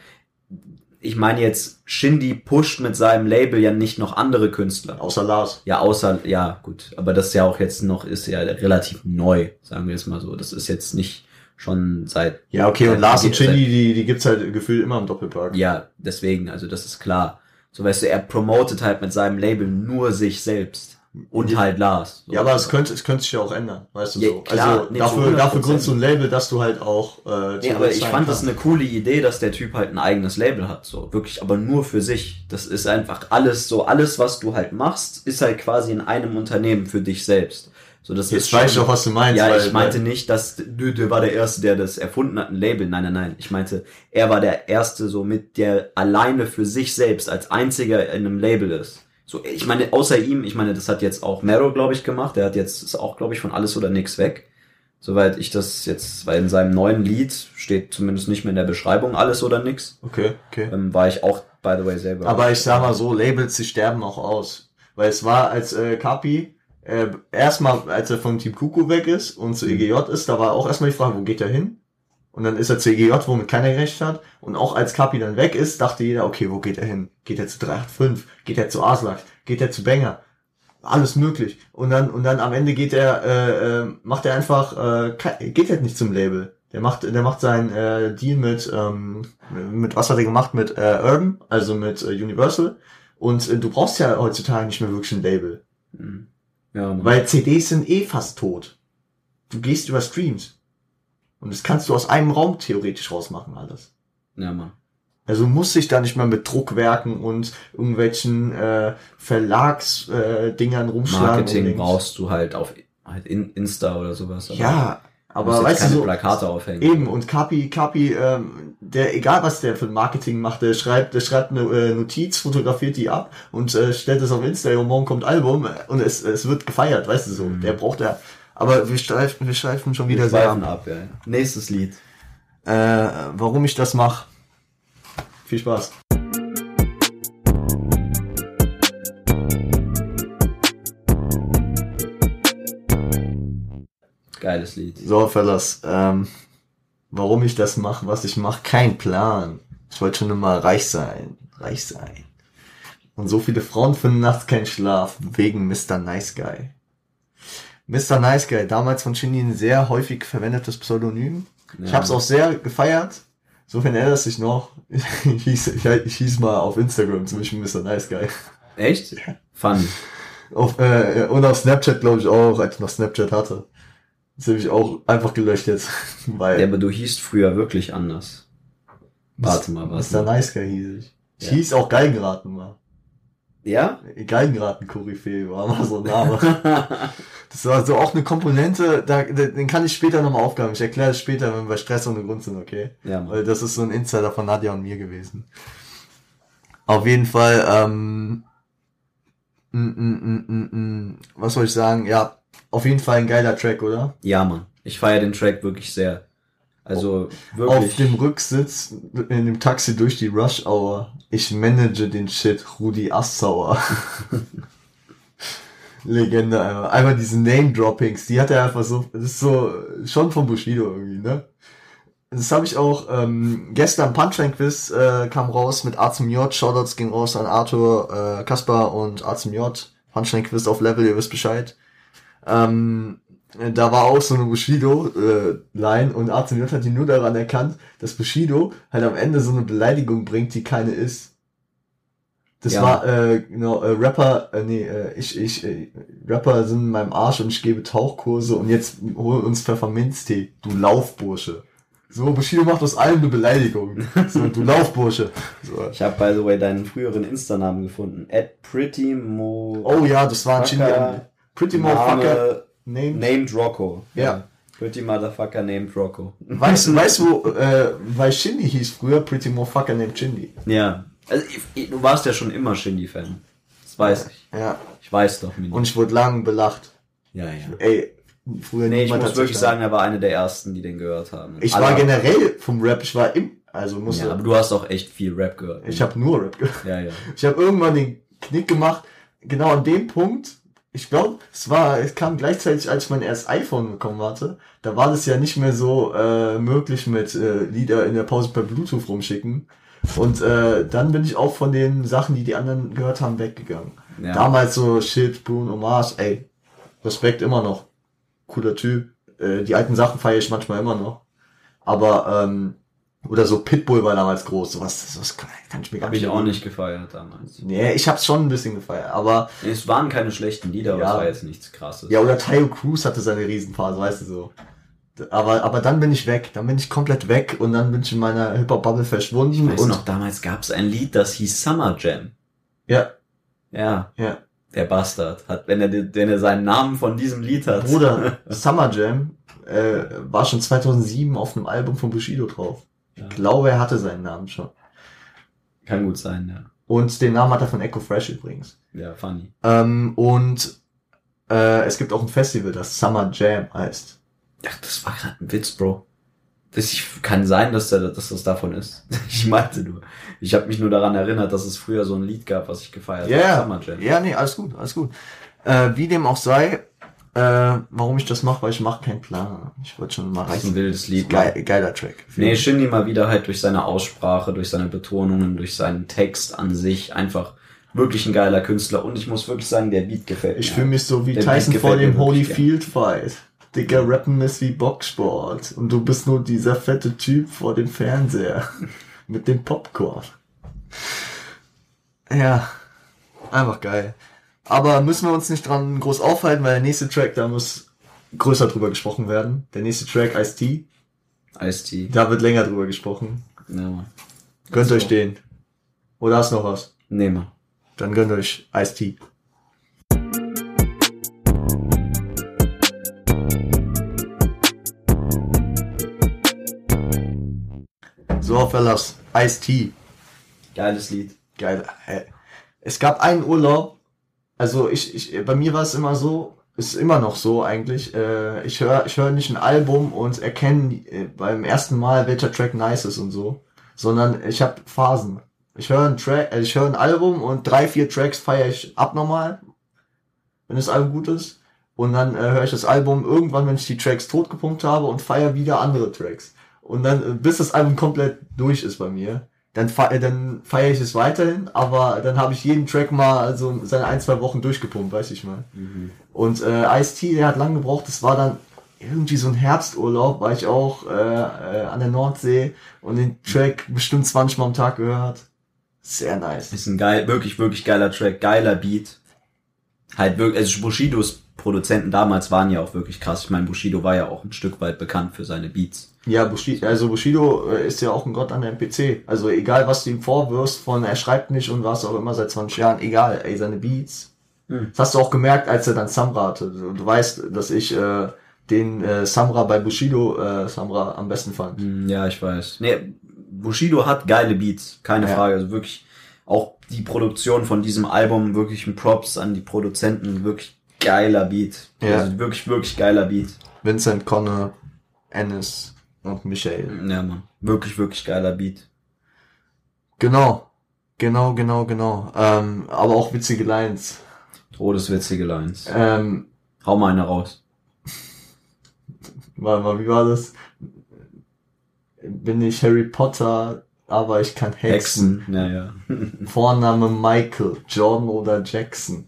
ich meine jetzt, Shindy pusht mit seinem Label ja nicht noch andere Künstler. Außer Lars. Ja, außer, ja, gut, aber das ist ja auch jetzt noch, ist ja relativ neu, sagen wir es mal so. Das ist jetzt nicht schon seit, Ja, okay, und Lars und Shindy, die, die gibt's halt gefühlt immer im Doppelpark. ja, deswegen, also das ist klar. So, weißt du, er promotet halt mit seinem Label nur sich selbst. Und Ja. halt Lars. So. Ja, aber es könnte, es könnte sich ja auch ändern, weißt du Ja, so. klar, also nee, dafür, 100%. dafür gründest du ein Label, dass du halt auch äh, Nee, aber ich fand das kannst. eine coole Idee, dass der Typ halt ein eigenes Label hat, so wirklich, aber nur für sich. Das ist einfach alles so, alles was du halt machst, ist halt quasi in einem Unternehmen für dich selbst. So, das Jetzt ist weiß ich auch, was du meinst. Ja, weil, ich meinte nicht, dass du, der war der Erste, der das erfunden hat, ein Label. Nein, nein, nein. Ich meinte, er war der Erste, so mit der alleine für sich selbst als einziger in einem Label ist. So, ich meine, außer ihm, ich meine, das hat jetzt auch Mero, glaube ich, gemacht. Der hat jetzt, ist auch, glaube ich, von alles oder nix weg. Soweit ich das jetzt, weil in seinem neuen Lied steht zumindest nicht mehr in der Beschreibung alles oder nix. Okay, okay. Ähm, war ich auch, by the way, selber. Aber ich sag mal so, Labels, die sterben auch aus. Weil es war, als äh, Kapi äh, erstmal, als er vom Team Kuku weg ist und zu EGJ ist, da war auch erstmal die Frage, wo geht er hin? Und dann ist er zu EGJ, womit keiner gerechnet hat. Und auch als Kapi dann weg ist, dachte jeder, okay, wo geht er hin? Geht er zu 385? Geht er zu Aslak? Geht er zu Banger? Alles möglich. Und dann, und dann am Ende geht er, äh, äh, macht er einfach, äh, geht er nicht zum Label. Der macht, der macht seinen äh, Deal mit, ähm, mit was hat er gemacht? Mit äh, Urban, also mit äh, Universal. Und äh, du brauchst ja heutzutage nicht mehr wirklich ein Label. Mhm. Ja, Mann. Weil CDs sind eh fast tot. Du gehst über Streams. Und das kannst du aus einem Raum theoretisch rausmachen, alles. ja, Mann. Also muss sich da nicht mehr mit Druckwerken und irgendwelchen äh, Verlagsdingern äh, rumschlagen. Marketing brauchst du halt auf halt in Insta oder sowas. Ja, aber weißt du so, Plakate aufhängen. Eben, und Kapi, Kapi, ähm, der, egal was der für ein Marketing macht, der schreibt, der schreibt eine äh, Notiz, fotografiert die ab und äh, stellt es auf Insta und morgen kommt Album äh, und es, es wird gefeiert, weißt du so. Mhm. Der braucht ja. Aber wir streifen, wir schreifen schon wieder Wir sehr ab. ab, ja. Nächstes Lied. Äh, warum ich das mache. Viel Spaß. Geiles Lied. So, Fellas, ähm, warum ich das mache, was ich mache, kein Plan. Ich wollte schon immer reich sein, reich sein. Und so viele Frauen finden nachts keinen Schlaf wegen Mr. Nice Guy. Mr. Nice Guy, damals von Shindy ein sehr häufig verwendetes Pseudonym. Ich Ja. habe es auch sehr gefeiert. Sofern erinnert sich noch. Ich hieß, ich, ich hieß mal auf Instagram zum Beispiel Mr. Nice Guy. Echt? Funny. Auf, äh, und auf Snapchat glaube ich auch, als ich noch Snapchat hatte. Das habe ich auch einfach gelöscht jetzt. Weil Ja, aber du hießt früher wirklich anders. Warte mal, Mr. warte. Nice Guy hieß ich. Ich Ja. hieß auch Geigenraten mal. Ja? Geigenraten-Koryphäe war mal so ein Name. das war so auch eine Komponente, da, den kann ich später nochmal aufgaben. Ich erkläre es später, wenn wir Stress ohne Grund sind, okay? ja, Mann. Weil das ist so ein Insider von Nadja und mir gewesen. Auf jeden Fall, ähm, mm, mm, mm, mm, mm, was soll ich sagen? Ja, auf jeden Fall ein geiler Track, oder? Ja, Mann. Ich feiere den Track wirklich sehr. Also, Auf wirklich. dem Rücksitz in dem Taxi durch die Rush Hour. Ich manage den Shit, Rudi Assauer. Legende einfach. Einfach diese Name-Droppings, die hat er einfach so, das ist so, schon von Bushido irgendwie, ne? Das habe ich auch, ähm, gestern Punchline Quiz äh, kam raus mit A zum J. Shoutouts ging raus an Arthur, äh, Kaspar und A zum J. Punchline Quiz auf Level, ihr wisst Bescheid. Ähm, da war auch so eine Bushido-Line und A zum J hat die nur daran erkannt, dass Bushido halt am Ende so eine Beleidigung bringt, die keine ist. Das Ja. war, äh, genau, äh, Rapper, äh, nee, äh, ich, ich, äh, Rapper sind in meinem Arsch und ich gebe Tauchkurse und jetzt hol uns Pfefferminztee, du Laufbursche. So, Bushido macht aus allem eine Beleidigung. So, du Laufbursche. So. Ich habe, by the way, deinen früheren Insta-Namen gefunden. At Pretty Mo... Oh ja, das war ein Chini. Pretty Motherfucker Name, named. named Rocco. Ja. Pretty Motherfucker named Rocco. Weißt du, weißt du, wo, äh, weil Shindy hieß früher Pretty Motherfucker named Shindy. Ja. Also, ich, ich, du warst ja schon immer Shindy-Fan. Das weiß ich. Ja. Ich weiß doch, Mini. Und ich wurde lang belacht. ja, ja. Ey, früher Nee, ich muss wirklich sagen, er war einer der ersten, die den gehört haben. Ich Alle- war generell vom Rap, ich war im, Also musste. Ja, aber du hast auch echt viel Rap gehört. ich habe nur Rap gehört. ja, ja. Ich habe irgendwann den Knick gemacht, genau an dem Punkt. Ich glaube, es war, es kam gleichzeitig, als ich mein erstes iPhone bekommen hatte. Da war das ja nicht mehr so äh, möglich mit äh, Lieder in der Pause per Bluetooth rumschicken. Und äh, dann bin ich auch von den Sachen, die die anderen gehört haben, weggegangen. Ja. Damals so Shit, Bruno Mars, ey, Respekt immer noch. Cooler Typ. Äh, die alten Sachen feiere ich manchmal immer noch. Aber, ähm, oder so Pitbull war damals groß. Sowas, sowas kann, kann ich mir gar Habe ich nicht auch nicht gefeiert damals. Nee, ich hab's schon ein bisschen gefeiert. Aber, Es waren keine schlechten Lieder, aber Ja. es war jetzt nichts krasses. ja, oder Tayo Cruz hatte seine Riesenphase, weißt du so. Aber, aber dann bin ich weg. Dann bin ich komplett weg und dann bin ich in meiner Hip-Hop-Bubble verschwunden. Weißt und, du noch, damals gab es ein Lied, das hieß Summer Jam. ja, Ja, ja. der Bastard. Hat, wenn er, wenn er seinen Namen von diesem Lied hat. Bruder, Summer Jam äh, war schon 2007 auf einem Album von Bushido drauf. Ich glaube, er hatte seinen Namen schon. Kann gut sein, ja. Und den Namen hat er von Echo Fresh übrigens. Ja, funny. Ähm, und äh, es gibt auch ein Festival, das Summer Jam heißt. Ach, das war gerade ein Witz, Bro. Das ich, kann sein, dass, der, dass das davon ist. Ich meinte nur. Ich habe mich nur daran erinnert, dass es früher so ein Lied gab, was ich gefeiert Ja, habe. ja. Summer Jam. Ja, nee, alles gut, alles gut. Äh, wie dem auch sei, äh, warum ich das mache, weil ich mache keinen Plan. Ich wollte schon mal Das ist ein wildes Lied. Geil, geiler Track. Nee, Shindy mal wieder halt durch seine Aussprache, durch seine Betonungen, durch seinen Text an sich einfach wirklich ein geiler Künstler. Und ich muss wirklich sagen, der Beat gefällt Ich mir. fühle mich so wie Der Tyson vor dem wirklich Holyfield Fight. Digga, rappen ist wie Boxsport. Und du bist nur dieser fette Typ vor dem Fernseher. Mit dem Popcorn. Ja. Einfach geil. Aber müssen wir uns nicht dran groß aufhalten, weil der nächste Track, da muss größer drüber gesprochen werden. Der nächste Track, Ice-T, Ice-T. da wird länger drüber gesprochen. Ja. Gönnt euch den. Oder hast noch was? Nee, Mann. Dann gönnt euch Ice-T. So, Fellas, Ice-T. Geiles Lied. Geil. Ey. Es gab einen Urlaub, also ich, ich, bei mir war es immer so, ist immer noch so eigentlich. Äh, ich höre ich hör nicht ein Album und erkenne äh, beim ersten Mal, welcher Track nice ist und so, sondern ich habe Phasen. Ich höre ein Track, äh, ich höre ein Album und drei, vier Tracks feiere ich abnormal, wenn das Album gut ist. Und dann äh, höre ich das Album irgendwann, wenn ich die Tracks totgepumpt habe und feiere wieder andere Tracks. Und dann, äh, bis das Album komplett durch ist bei mir, dann, fe äh, dann feiere ich es weiterhin, aber dann habe ich jeden Track mal also seine ein, zwei Wochen durchgepumpt, weiß ich mal. Und äh, Ice-T, der hat lang gebraucht, das war dann irgendwie so ein Herbsturlaub, war ich auch äh, äh, an der Nordsee und den Track bestimmt 20 Mal am Tag gehört. Sehr nice. Ist ein geil, wirklich, wirklich geiler Track, geiler Beat. Halt wirklich, also Bushidos Produzenten damals waren ja auch wirklich krass. Ich meine, Bushido war ja auch ein Stück weit bekannt für seine Beats. Ja, Bushido, also Bushido äh, ist ja auch ein Gott an der PC. Also egal, was du ihm vorwirfst, von er schreibt nicht und was auch immer seit 20 Jahren, egal, ey, seine Beats. Hm. Das hast du auch gemerkt, als er dann Samra hatte. Du, du weißt, dass ich äh, den äh, Samra bei Bushido äh, Samra am besten fand. Hm, Ja, ich weiß. Nee, Bushido hat geile Beats, keine Ja. Frage. Also wirklich auch die Produktion von diesem Album, wirklich ein Props an die Produzenten, wirklich geiler Beat. Ja. Also wirklich, wirklich geiler Beat. Vincent Connor, Ennis und Michael. Ja, Mann. Wirklich, wirklich geiler Beat. Genau. Genau, genau, genau. Ähm, aber auch witzige Lines. Todeswitzige Lines. Ähm, Hau mal eine raus. warte mal, wie war das? Bin ich Harry Potter, aber ich kann Hexen. Hexen. Ja, ja. Vorname Michael, Jordan oder Jackson.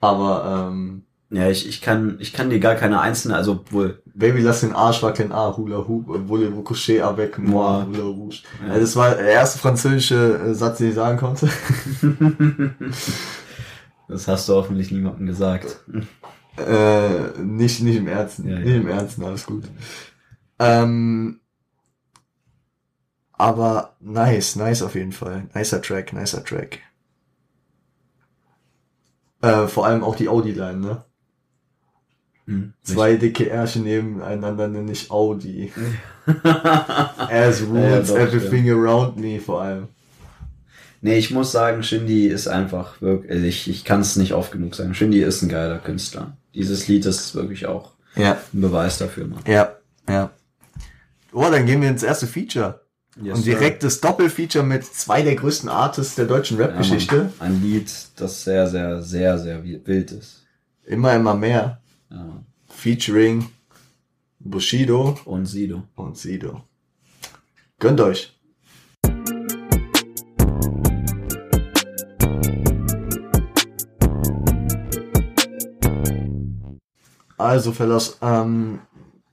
Aber ähm, Ja, ich, ich kann, ich kann dir gar keine einzelne, also wohl, Baby lass den Arsch wackeln, ah, Hula Hoop, äh, voulez-vous coucher avec moi. Hula Rouge. Ja. Das war der erste französische äh, Satz, den ich sagen konnte. das hast du hoffentlich niemandem gesagt. Äh, nicht, nicht im Ernsten. Ja, ja. Nicht im Ernsten, alles gut. Ähm, aber nice, nice auf jeden Fall. Nicer Track, nicer Track. Äh, vor allem auch die Audi-Line, ne? Hm. Zwei dicke Ärsche nebeneinander nenne ich Audi. Ja, As rules doch, everything around me, vor allem. Nee, ich muss sagen, Shindy ist einfach wirklich, also ich, ich kann es nicht oft genug sagen. Shindy ist ein geiler Künstler. Dieses Lied ist wirklich auch Ja, ein Beweis dafür, Mann. ja, ja. Oh, dann gehen wir ins erste Feature. Yes, Und sir. direkt das Doppelfeature mit zwei der größten Artists der deutschen Ja, Rap-Geschichte. Mann. Ein Lied, das sehr, sehr, sehr, sehr wild ist. immer, immer mehr. Ja. Featuring Bushido Und Sido. und Sido. Gönnt euch. Also, Fellas, ähm,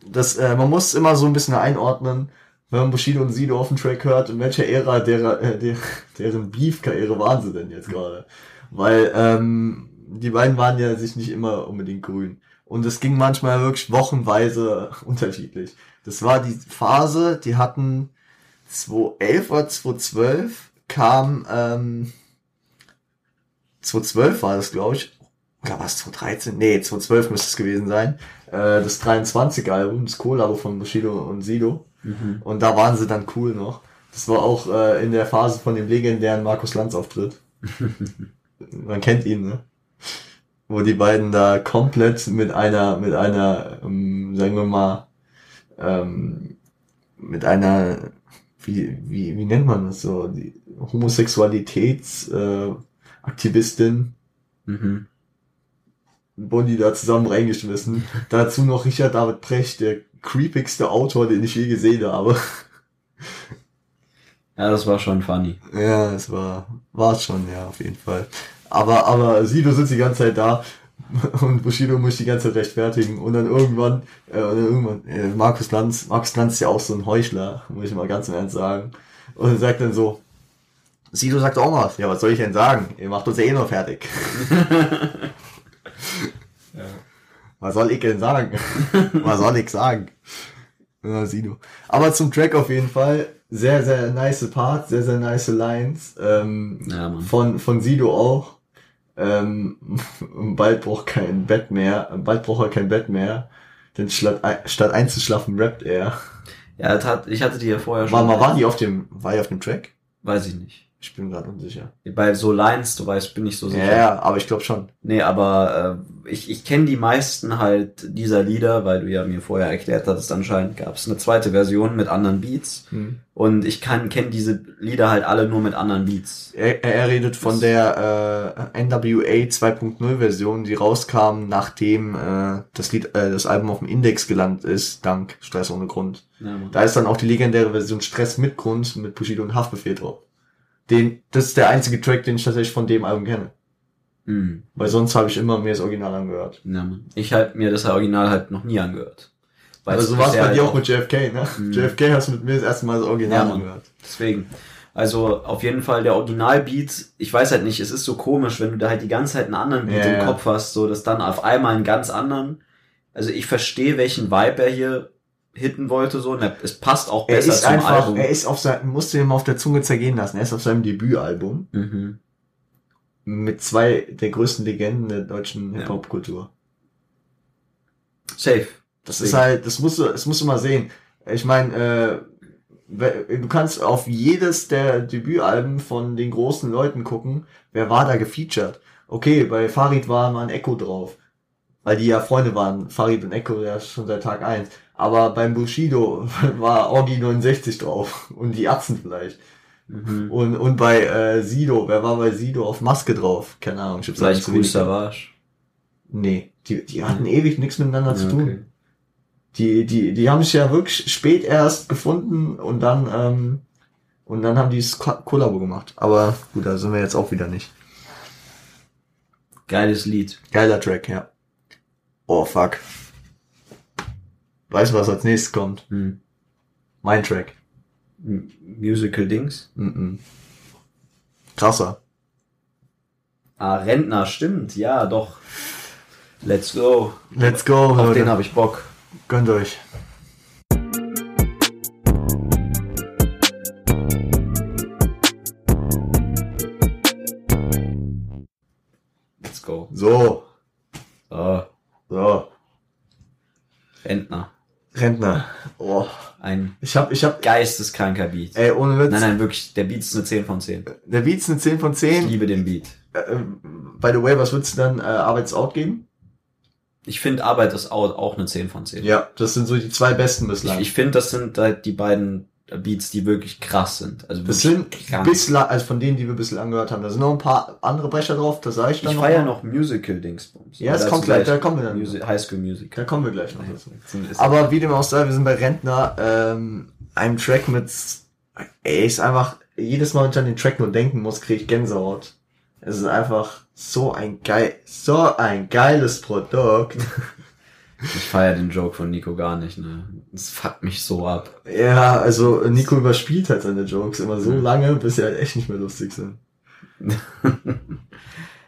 das, äh, man muss immer so ein bisschen einordnen, wenn man Bushido und Sido auf dem Track hört, in welcher Ära der, äh, der, deren Beef-Karriere waren sie denn jetzt gerade? Weil ähm, die beiden waren ja sich nicht immer unbedingt grün. Und es ging manchmal wirklich wochenweise unterschiedlich. Das war die Phase, die hatten 2011 oder 2012 kam, ähm, 2012 war das, glaube ich. Oder war es 2013? Nee, 2012 müsste es gewesen sein. Äh, das 23-Album, das Kohlabo von Bushido und Sido. Mhm. Und da waren sie dann cool noch. Das war auch äh, in der Phase von dem legendären Markus Lanz Auftritt. Man kennt ihn, ne? Wo die beiden da komplett mit einer, mit einer, ähm, sagen wir mal, ähm, mit einer, wie, wie, wie nennt man das so, die Homosexualitäts, äh, Aktivistin, Mhm. die da zusammen reingeschmissen. Dazu noch Richard David Precht, der creepigste Autor, den ich je gesehen habe. Ja, das war schon funny. Ja, es war, war schon, ja, auf jeden Fall. Aber, aber Sido sitzt die ganze Zeit da und Bushido muss die ganze Zeit rechtfertigen und dann irgendwann, äh, irgendwann, äh, Markus Lanz, Markus Lanz ist ja auch so ein Heuchler, muss ich mal ganz im Ernst sagen. Und er sagt dann so, Sido sagt auch mal was. Ja, was soll ich denn sagen? Ihr macht uns ja eh nur fertig. Was soll ich denn sagen? was soll ich sagen? Ja, Sido. Aber zum Track auf jeden Fall. Sehr, sehr nice Part, sehr, sehr nice Lines. Ähm, Ja, von, von Sido auch. Ähm, bald braucht kein Bett mehr, bald braucht er kein Bett mehr. Denn statt, statt einzuschlafen rappt er. Ja, hat, ich hatte die ja vorher schon. War, war die auf dem, war die auf dem Track? Weiß ich nicht. Ich bin gerade unsicher. Bei so Lines, du weißt, bin ich so sicher. ja, aber ich glaube schon. Nee, aber äh, ich, ich kenne die meisten halt dieser Lieder, weil du ja mir vorher erklärt hattest, anscheinend gab es eine zweite Version mit anderen Beats. Hm. Und ich kann kenne diese Lieder halt alle nur mit anderen Beats. Er, er redet von Das- der äh, NWA 2.0 Version, die rauskam, nachdem äh, das Lied, äh, das Album auf dem Index gelandet ist, dank Stress ohne Grund. Ja. Da ist dann auch die legendäre Version Stress mit Grund mit Bushido und Haftbefehl drauf. Den, das ist der einzige Track, den ich tatsächlich von dem Album kenne. Mhm. Weil sonst habe ich immer mir das Original angehört. Ja. Ich halt mir das Original halt noch nie angehört. Weil Aber es so war es bei halt dir auch mit JFK, ne? Mhm. JFK hast du mit mir das erste Mal das Original Ja, angehört. Deswegen. Also auf jeden Fall der Originalbeat, ich weiß halt nicht, es ist so komisch, wenn du da halt die ganze Zeit einen anderen Beat Ja, im. Kopf hast, so dass dann auf einmal einen ganz anderen. Also ich verstehe, welchen Vibe er hier hitten wollte, so. Er- es passt auch Er besser ist zum einfach, Album. er ist auf seinem, musst du dir mal auf der Zunge zergehen lassen. Er ist auf seinem Debütalbum mhm. mit zwei der größten Legenden der deutschen Ja. Hip-Hop-Kultur. Safe. Das Deswegen. ist halt, das musst du, das musst du mal sehen. Ich meine, äh, du kannst auf jedes der Debütalben von den großen Leuten gucken, wer war da gefeatured. Okay, bei Farid war mal ein Echo drauf. Weil die ja Freunde waren, Farid und Echo ja schon seit Tag eins. Aber beim Bushido war Orgi 69 drauf. Und die Atzen vielleicht. Mhm. Und, und bei äh, Sido, wer war bei Sido auf Maske drauf? Keine Ahnung, ich Vielleicht zu Cool Savage. Nee, die, die hatten ewig nichts miteinander zu Ja, tun. okay. Die, die, die haben sich ja wirklich spät erst gefunden und dann, ähm, und dann haben die das Ko- Kollabo gemacht. Aber gut, da sind wir jetzt auch wieder nicht. Geiles Lied. Geiler Track, ja. Oh, fuck. Weißt du, was als nächstes kommt? Hm. Mein Track. M- Musical Dings. Mm -mm. Krasser. Ah, Rentner, stimmt. Ja, doch. Let's go. Let's go, Auf Leute. den habe ich Bock. Gönnt euch. Rentner. Oh. Ein Ich hab, ich hab, geisteskranker Beat. ey, ohne Witz. Nein, nein, wirklich, der Beat ist eine 10 von 10. Der Beat ist eine 10 von Ich 10. liebe den Beat. Äh, by the way, was würdest du dann äh, Arbeitsout geben? Ich finde Arbeit ist auch, auch eine 10 von 10. Ja, das sind so die zwei besten bislang. Ich, ich finde, das sind halt die beiden Beats, die wirklich krass sind. Also das sind krank. bislang, also von denen, die wir bislang angehört haben, da sind noch ein paar andere Brecher drauf, das sage ich dann Ich noch. feiere noch Musical-Dingsbums. Ja, es kommt gleich, da kommen wir dann. Music, High School Music. Da kommen wir gleich noch dazu. Aber wie dem auch sei, wir sind bei Rentner, ähm, einem Track mit, ey, ist einfach, jedes Mal, wenn ich an den Track nur denken muss, kriege ich Gänsehaut. Es ist einfach so ein geil, so ein geiles Produkt. Ich feiere den Joke von Nico gar nicht, ne? Das fuckt mich so ab. Ja, also Nico überspielt halt seine Jokes immer so Mhm. lange, bis sie halt echt nicht mehr lustig sind.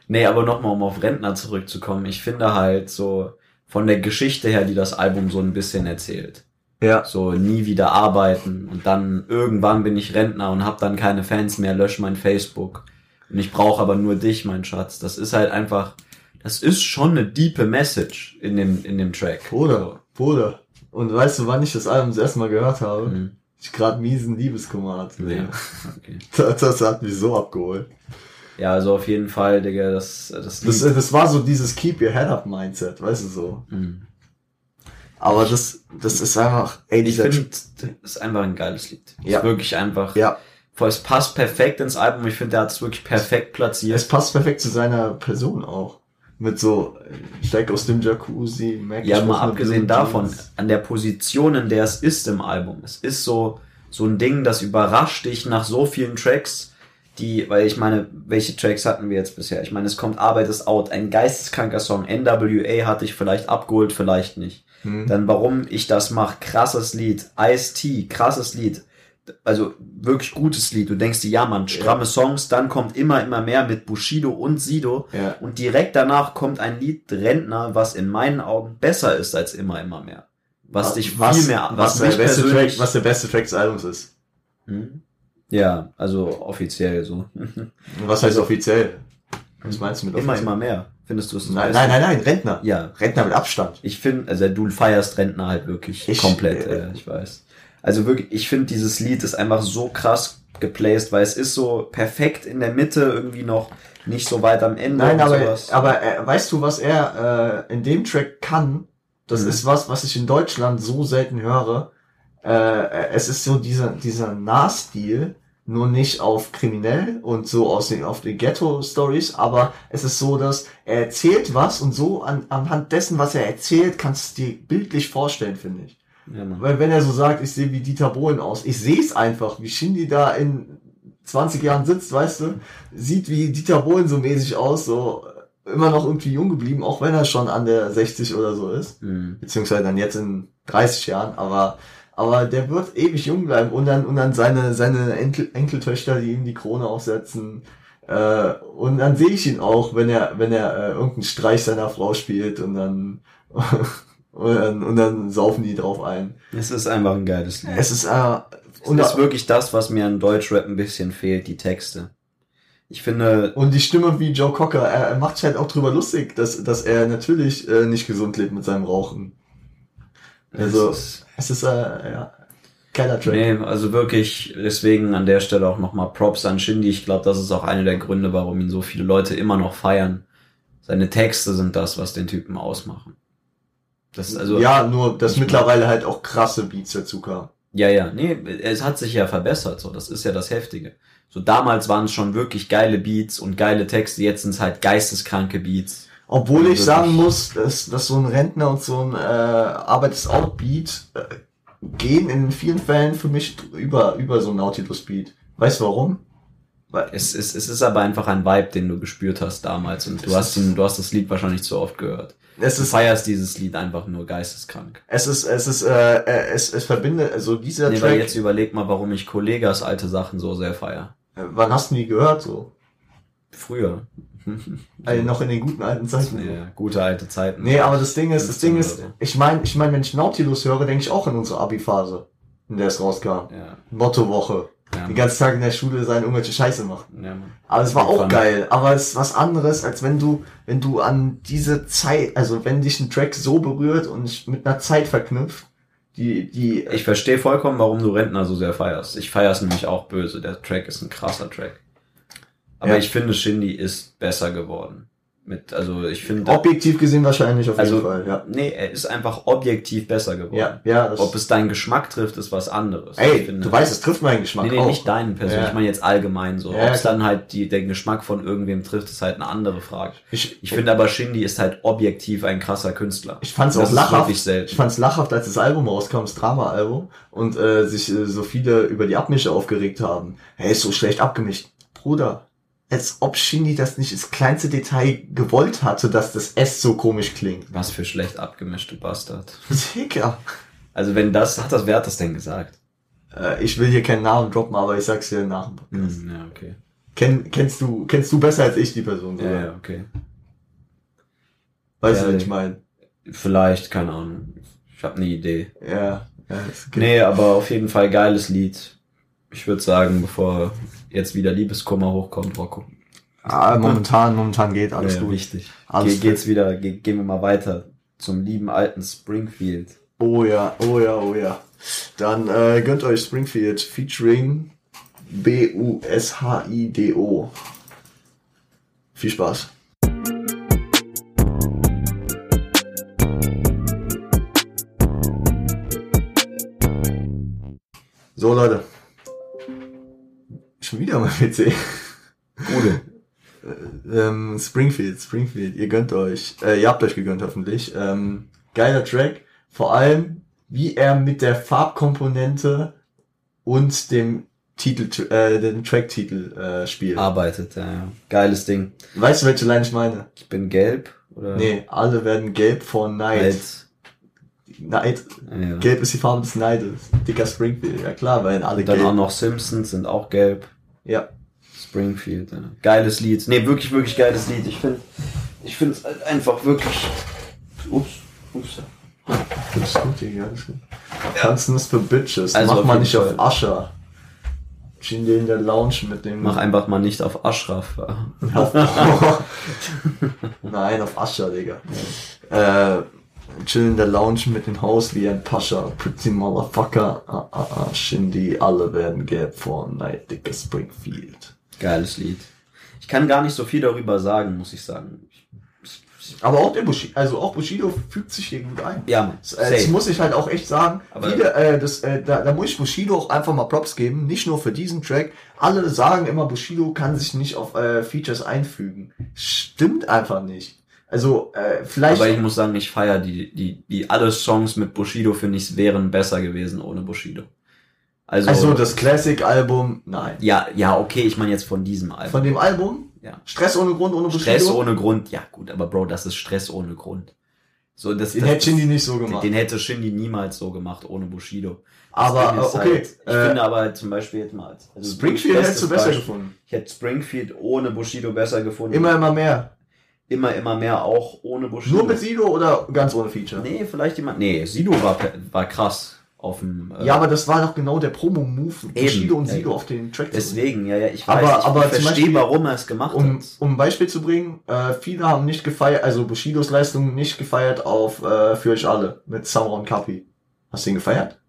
Nee, aber nochmal, um auf Rentner zurückzukommen. Ich finde halt so von der Geschichte her, die das Album so ein bisschen erzählt. Ja. So nie wieder arbeiten und dann irgendwann bin ich Rentner und hab dann keine Fans mehr, lösch mein Facebook. Und ich brauche aber nur dich, mein Schatz. Das ist halt einfach, das ist schon eine diepe Message in dem, in dem Track. Bruder, Bruder. Und weißt du, wann ich das Album das erste Mal gehört habe? Mhm. Ich gerade miesen Liebeskummer hatte. Ja, okay. Das, das hat mich so abgeholt. ja, also auf jeden Fall, Digga, das, das, Das, das war so dieses Keep Your Head Up Mindset, weißt du so. Mhm. Aber das, das ist einfach, ey, Ich finde, das ist einfach ein geiles Lied. Ja. Ist wirklich einfach, Ja, es passt perfekt ins Album. Ich finde, der hat es wirklich perfekt platziert. es passt perfekt zu seiner Person auch. Mit so, äh, steig aus dem Jacuzzi, merk Ja, mal abgesehen davon, an der Position, in der es ist im Album. Es ist so, so ein Ding, das überrascht dich nach so vielen Tracks, die, weil ich meine, welche Tracks hatten wir jetzt bisher? Ich meine, es kommt Arbeit ist out, ein geisteskranker Song. NWA hatte ich vielleicht abgeholt, vielleicht nicht. Hm. Dann warum ich das mache, krasses Lied. Ice-T, krasses Lied. Also wirklich gutes Lied. Du denkst dir, ja man, stramme Songs, dann kommt immer, immer mehr mit Bushido und Sido. Ja. Und direkt danach kommt ein Lied Rentner, was in meinen Augen besser ist als immer, immer mehr. Was dich was, viel mehr, was, was, der beste Track, was der beste Track des Albums ist. Hm? Ja, also offiziell so. Was heißt offiziell? Was meinst du mit immer, offiziell? immer mehr. Findest du es Nein, nein, nein, nein, Rentner. Ja, Rentner mit Abstand. ich finde, also du feierst Rentner halt wirklich Ich, komplett, äh, äh, ich weiß. Also wirklich, ich finde dieses Lied ist einfach so krass geplaced, weil es ist so perfekt in der Mitte irgendwie noch nicht so weit am Ende. Nein, aber, sowas. aber äh, weißt du, was er äh, in dem Track kann? Das Mhm. ist was, was ich in Deutschland so selten höre. Äh, es ist so dieser, dieser Nah-Stil, nur nicht auf kriminell und so aus den, auf den Ghetto-Stories, aber es ist so, dass er erzählt was und so an, anhand dessen, was er erzählt, kannst du dir bildlich vorstellen, finde ich. Ja. Weil wenn er so sagt, ich sehe wie Dieter Bohlen aus, ich sehe es einfach, wie Shindy da in 20 Jahren sitzt, weißt du, sieht wie Dieter Bohlen so mäßig aus, so immer noch irgendwie jung geblieben, auch wenn er schon an der 60 oder so ist, Hm. beziehungsweise dann jetzt in 30 Jahren, aber aber der wird ewig jung bleiben und dann und dann seine seine Enkel, Enkeltöchter, die ihm die Krone aufsetzen. Äh, und dann sehe ich ihn auch, wenn er wenn er äh, irgendeinen Streich seiner Frau spielt und dann und dann, und dann saufen die drauf ein. Es ist einfach ein geiles Lied. Es ist äh, Und das ist wirklich das, was mir an Deutschrap ein bisschen fehlt, die Texte. Ich finde, Und die Stimme wie Joe Cocker, er, er macht sich halt auch drüber lustig, dass, dass er natürlich äh, nicht gesund lebt mit seinem Rauchen. Also, es ist, es ist, äh, ja, geiler Track. nee, also wirklich, deswegen an der Stelle auch nochmal Props an Shindy. Ich glaube, das ist auch einer der Gründe, warum ihn so viele Leute immer noch feiern. Seine Texte sind das, was den Typen ausmachen. Das ist also, ja, nur, dass mittlerweile halt auch krasse Beats dazu kamen. Ja, ja, nee, es hat sich ja verbessert, so, das ist ja das Heftige. So, damals waren es schon wirklich geile Beats und geile Texte, jetzt sind es halt geisteskranke Beats. Obwohl ich sagen muss, dass, dass so ein Rentner und so ein äh, Arbeits-Out-Beat äh, gehen in vielen Fällen für mich über, über so ein Nautilus-Beat. Weißt du warum? Weil, Es ist, es ist aber einfach ein Vibe, den du gespürt hast damals und du hast, ihn, du hast das Lied wahrscheinlich zu oft gehört. Es Du ist, feierst dieses Lied einfach nur geisteskrank. es ist, es ist, äh, äh, es, es verbindet, also dieser Nee, Track, jetzt überleg mal, warum ich Kollegas alte Sachen so sehr feier. äh, wann hast du die gehört so? Früher. Also noch in den guten alten Zeiten. ja, gute alte Zeiten. Nee, aber das Ding ist, das Ding 15 ist, ich meine, ich meine, wenn ich Nautilus höre, denke ich auch in unsere Abi-Phase, in der es rauskam. Ja, Mottowoche. Ja, Den ganzen Tag in der Schule sein, irgendwelche Scheiße machen. ja, Mann. Aber es war auch Fun. geil. Aber es ist was anderes, als wenn du, wenn du an diese Zeit, also wenn dich ein Track so berührt und mit einer Zeit verknüpft, die, die, Ich verstehe vollkommen, warum du Rentner so sehr feierst. Ich feier's nämlich auch böse. Der Track ist ein krasser Track. Aber Ja. ich finde, Shindy ist besser geworden. Mit, also ich finde. Objektiv gesehen wahrscheinlich auf also, jeden Fall, ja. Nee, er ist einfach objektiv besser geworden. Ja, ja. Ob es deinen Geschmack trifft, ist was anderes. ey, finde- du weißt, es trifft meinen Geschmack Nee, nee, auch. nicht deinen persönlich, Ja. ich meine jetzt allgemein so. Ja, Ob es dann halt die, den Geschmack von irgendwem trifft, ist halt eine andere Frage. Ich, Ich finde aber Shindy ist halt objektiv ein krasser Künstler. Ich fand's Das auch lachhaft. Ich fand's lachhaft, als das Album rauskam, das Drama-Album, und äh, sich äh, so viele über die Abmische aufgeregt haben. Hey, ist so schlecht abgemischt. Bruder, als ob Shindy das nicht das kleinste Detail gewollt hatte, dass das S so komisch klingt. Was für schlecht abgemischt, du Bastard. Digga. Also wenn das, hat das, wer hat das denn gesagt? Äh, ich will hier keinen Namen droppen, aber ich sag's dir nach dem Podcast. Hm, ja, okay. Kenn, kennst du, kennst du besser als ich die Person, Ja, oder? ja, okay. Weißt Ja, du, was ich meine? Vielleicht, keine Ahnung. Ich habe eine Idee. Ja, ja. Nee, aber auf jeden Fall geiles Lied. Ich würde sagen, bevor jetzt wieder Liebeskummer hochkommt, Rocco. Ah, momentan, momentan geht alles Ja, gut. Wichtig. Alles Ge geht's wieder, ge gehen wir mal weiter zum lieben alten Springfield. Oh ja, oh ja, oh ja. Dann äh, gönnt euch Springfield featuring B-U-S-H-I-D-O. Viel Spaß. So Leute. Mein PC. Gute. ähm, Springfield, Springfield, ihr gönnt euch, äh, ihr habt euch gegönnt hoffentlich. Ähm, geiler Track, vor allem wie er mit der Farbkomponente und dem Titel, äh, den Tracktitel äh, spielt. Arbeitet, ja, ja. Geiles Ding. Weißt du, welche Line ich meine? Ich bin gelb oder Nee, alle werden gelb vor Neid. alt. Neid. Ja. Gelb ist die Farbe des Neides. Dicker Springfield, ja klar, weil alle Und dann gelb. auch noch Simpsons sind auch gelb. Ja. Springfield, ja. Geiles Lied. Nee, wirklich, wirklich geiles Lied. Ich finde, ich finde es halt einfach wirklich. Ups, ups. Das ist gut, das ist gut. Tanzen ist für Bitches. Also Mach mal nicht Fall. auf Ascher. Chillen in der Lounge mit dem. Mach einfach mal nicht auf Ashraf. Auf, Nein, auf Ascher, Digga. Äh, chillen in der Lounge mit dem Haus wie ein Pascha. Pretty Motherfucker. Ah, ah, ah, Shindy, alle werden gelb vor Night, Dicker Springfield. Geiles Lied. Ich kann gar nicht so viel darüber sagen, muss ich sagen. Aber auch der Bushido, also auch Bushido fügt sich hier gut ein. Ja. Das, äh, das safe. muss ich halt auch echt sagen. Aber- Viele, äh, das, äh, da, da muss ich Bushido auch einfach mal Props geben. Nicht nur für diesen Track. Alle sagen immer, Bushido kann sich nicht auf äh, Features einfügen. Stimmt einfach nicht. Also äh, vielleicht. Aber ich muss sagen, ich feiere die, die, die alle Songs mit Bushido, finde ich, wären besser gewesen ohne Bushido. Also, also das Classic-Album, nein. ja, ja, okay, ich meine jetzt von diesem Album. Von dem Album? Ja. Stress ohne Grund, ohne Bushido? Stress ohne Grund, ja gut, aber Bro, das ist Stress ohne Grund. So, das, Den das, hätte Shindy nicht so den, gemacht. den hätte Shindy niemals so gemacht ohne Bushido. Das Aber, okay, Halt, ich äh, finde aber zum Beispiel jetzt mal. Also Springfield hättest du besser Beispiel. gefunden. Ich hätte Springfield ohne Bushido besser gefunden. Immer, immer mehr. Immer, immer mehr auch ohne Bushido. Nur mit Sido oder ganz ohne Feature? Nee, vielleicht jemand. Nee, Sido war, war krass auf dem. äh, Ja, aber das war doch genau der Promo-Move. Bushido und Sido ja. auf den Track. Deswegen, ja, ja, ich Aber- weiß, aber ich zum verstehe, Beispiel, warum er es gemacht Um, hat. um ein Beispiel zu bringen, äh, viele haben nicht gefeiert, also Bushidos Leistung nicht gefeiert auf äh, Für euch alle mit Summer und Kapi. Hast du ihn gefeiert?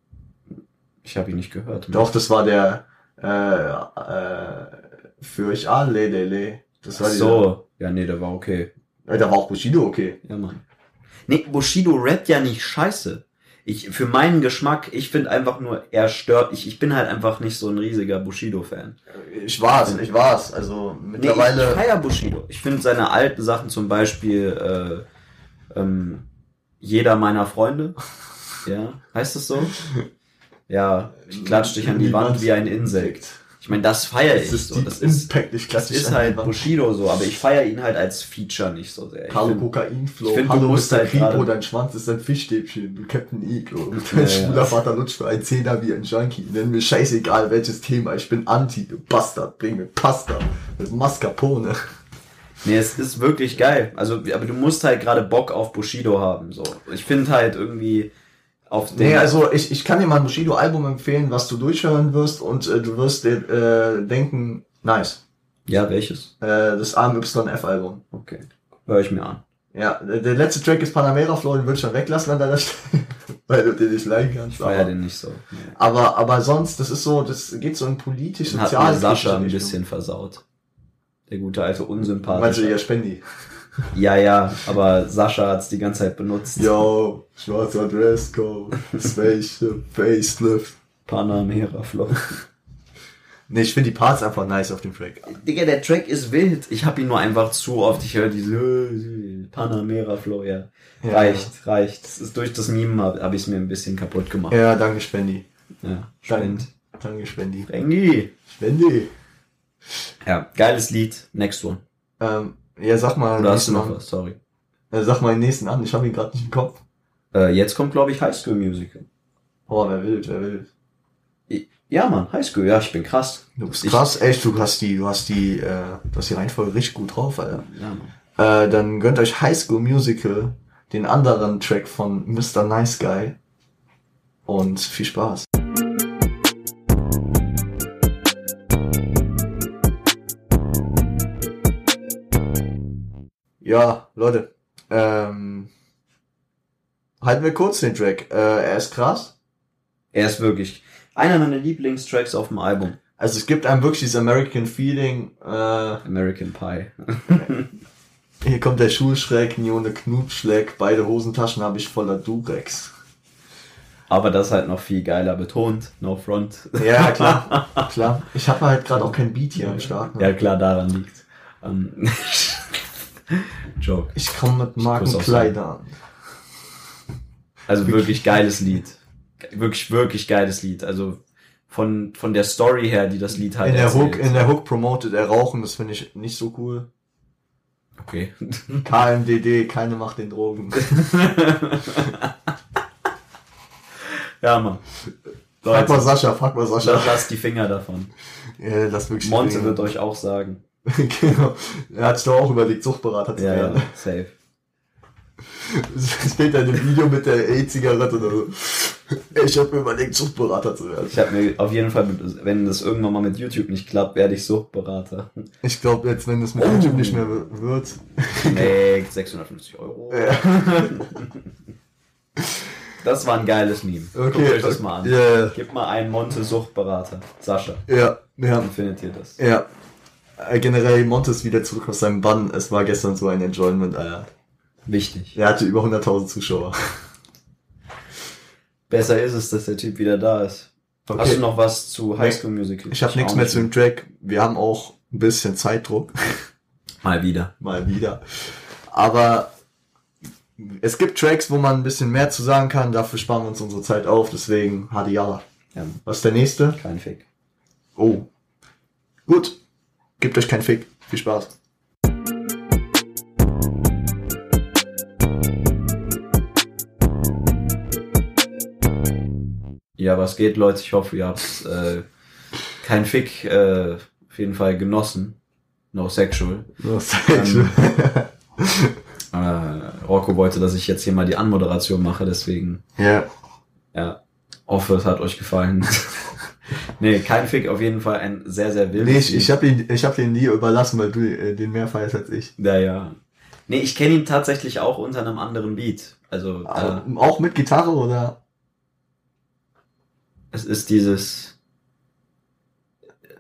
Ich habe ihn nicht gehört. Doch, das war der äh, äh, Für euch alle, lele. Das Ach war so, ja, nee, der war okay. äh, da war auch Bushido okay. Ja, Mann. Nee, Bushido rappt ja nicht scheiße. Ich, für meinen Geschmack, ich finde einfach nur, er stört. Ich, ich bin halt einfach nicht so ein riesiger Bushido-Fan. Ich war's, ich war's. Also Nee, ich, mittlerweile. ich feier Bushido. Ich finde seine alten Sachen zum Beispiel, äh, ähm, jeder meiner Freunde. Ja, heißt das so? Ja, ich klatsch dich an die Wand wie ein Insekt. Ich meine, das feiere ich das ist so. Das ist, Impact, ich das ist halt Bushido so, aber ich feiere ihn halt als Feature nicht so sehr. Ich Hallo Kokainflow, ich find, du hallo musst Mr. halt Kripo, dein Schwanz ist ein Fischstäbchen, du Captain Iglo. Ja, Dein ja. schwuler Vater lutscht für ein Zehner wie ein Junkie. Nenn mir scheißegal welches Thema, ich bin Anti, du Bastard, bring mir Pasta mit Mascarpone. Nee, es ist wirklich geil. Also, aber du musst halt gerade Bock auf Bushido haben. So, ich finde halt irgendwie auf den. Nee, also ich, ich kann dir mal ein Bushido-Album empfehlen, was du durchhören wirst und äh, du wirst dir äh, denken, nice. ja, welches? Äh, das AMYF-Album. Okay, höre ich mir an. Ja, der letzte Track ist Panamera Flow, den würde ich schon weglassen an deiner Stelle, weil du den nicht leiden kannst. Ich feier aber- den nicht so. Nee. Aber, aber sonst, das ist so, das geht so in politisch Den hat mir Sascha ein bisschen versaut. Der gute alte Unsympath. Meinst du ja Spendi? Ja, ja, aber Sascha hat's die ganze Zeit benutzt. Yo, schwarzer Dresscode, Spaceship, Facelift. Panamera Flow. Nee, ich finde die Parts einfach nice auf dem Track. Digga, der Track ist wild. Ich hab ihn nur einfach zu oft. Ich höre diese Panamera Flow, ja. Ja. Reicht, reicht. Das ist durch das Meme habe hab ich mir ein bisschen kaputt gemacht. Ja, danke Spendi. Ja, spend. danke Spendi. Spengi. Spendi. Ja, geiles Lied. Next one. Ähm, ja, sag mal, Oder hast du noch was? Sorry. Äh, sag mal den nächsten an, ich habe ihn gerade nicht im Kopf. Äh, jetzt kommt, glaube ich, High School Musical. Oh, wer will, wer will. Ja, Mann, High School. Ja, ich bin krass. Du bist Ich- krass, echt, du hast die, du hast die, äh, du hast die Reihenfolge richtig gut drauf, Alter. Ja, Mann. Äh, dann gönnt euch High School Musical, den anderen Track von Mr. Nice Guy. Und viel Spaß. Ja, Leute, ähm, halten wir kurz den Track. Äh, er ist krass. Er ist wirklich einer meiner Lieblingstracks auf dem Album. Also es gibt einem wirklich dieses American Feeling. Äh, American Pie. hier kommt der Schulschreck, Nione Knutschleck, beide Hosentaschen habe ich voller Durex. Aber das halt noch viel geiler betont. No front. Ja, klar, klar. Ich habe halt gerade auch kein Beat hier am Start. Ne? Ja, klar, daran liegt. Ähm, Joke. Ich komme mit muss auch Markenkleidern. Also wirklich geiles Lied. Wirklich, wirklich geiles Lied. Also von, von der Story her, die das Lied halt In der erzählt. Hook, in der Hook promotet er Rauchen, das finde ich nicht so cool. Okay. KMDD, keine macht den Drogen. ja, Mann. Frag mal Leute, Sascha, frag mal Sascha. lasst die Finger davon. Ja, das wirklich. Monte wird euch auch sagen. genau. Er hat sich doch auch überlegt, Suchtberater zu Ja, werden. ja, safe. Da in dem Video mit der E-Zigarette oder so. Ich habe mir überlegt, Suchtberater zu werden. Ich habe mir auf jeden Fall, wenn das irgendwann mal mit YouTube nicht klappt, werde ich Suchtberater. Ich glaube jetzt, wenn es mit Oh. YouTube nicht mehr wird. Nee, 650 Euro. Ja. Das war ein geiles Meme. Guckt Okay. euch das mal an. Ja, Gebt mal einen Monte Suchtberater. Sascha. ja, ja. Dann findet ihr das. Ja. Äh, Generell Montes wieder zurück aus seinem Bann. Es war gestern so ein Enjoyment, Alter. Wichtig. Er hatte über 100.000 Zuschauer. Besser ist es, dass der Typ wieder da ist. Okay. Hast du noch was zu High School Musical? Ich habe nichts mehr zu dem Track. Wir haben auch ein bisschen Zeitdruck. Mal wieder. Mal wieder. Aber es gibt Tracks, wo man ein bisschen mehr zu sagen kann. Dafür sparen wir uns unsere Zeit auf. Deswegen Hadiala. Ja, Was ist der nächste? kein Fick. Oh. Gut. Gebt euch keinen Fick. Viel Spaß. Ja, was geht, Leute? Ich hoffe, ihr habt äh, kein Fick äh, auf jeden Fall genossen. No sexual. Ähm. Äh, Rocco wollte, dass ich jetzt hier mal die Anmoderation mache, deswegen, ja. ja, hoffe, es hat euch gefallen. nee, kein Fick, auf jeden Fall ein sehr, sehr wildes Nee, ich, Lied. ich habe ihn, ich hab den nie überlassen, weil du äh, den mehr feierst als ich. Ja, ja. Nee, ich kenne ihn tatsächlich auch unter einem anderen Beat. Also, Aber auch mit Gitarre oder? es ist dieses.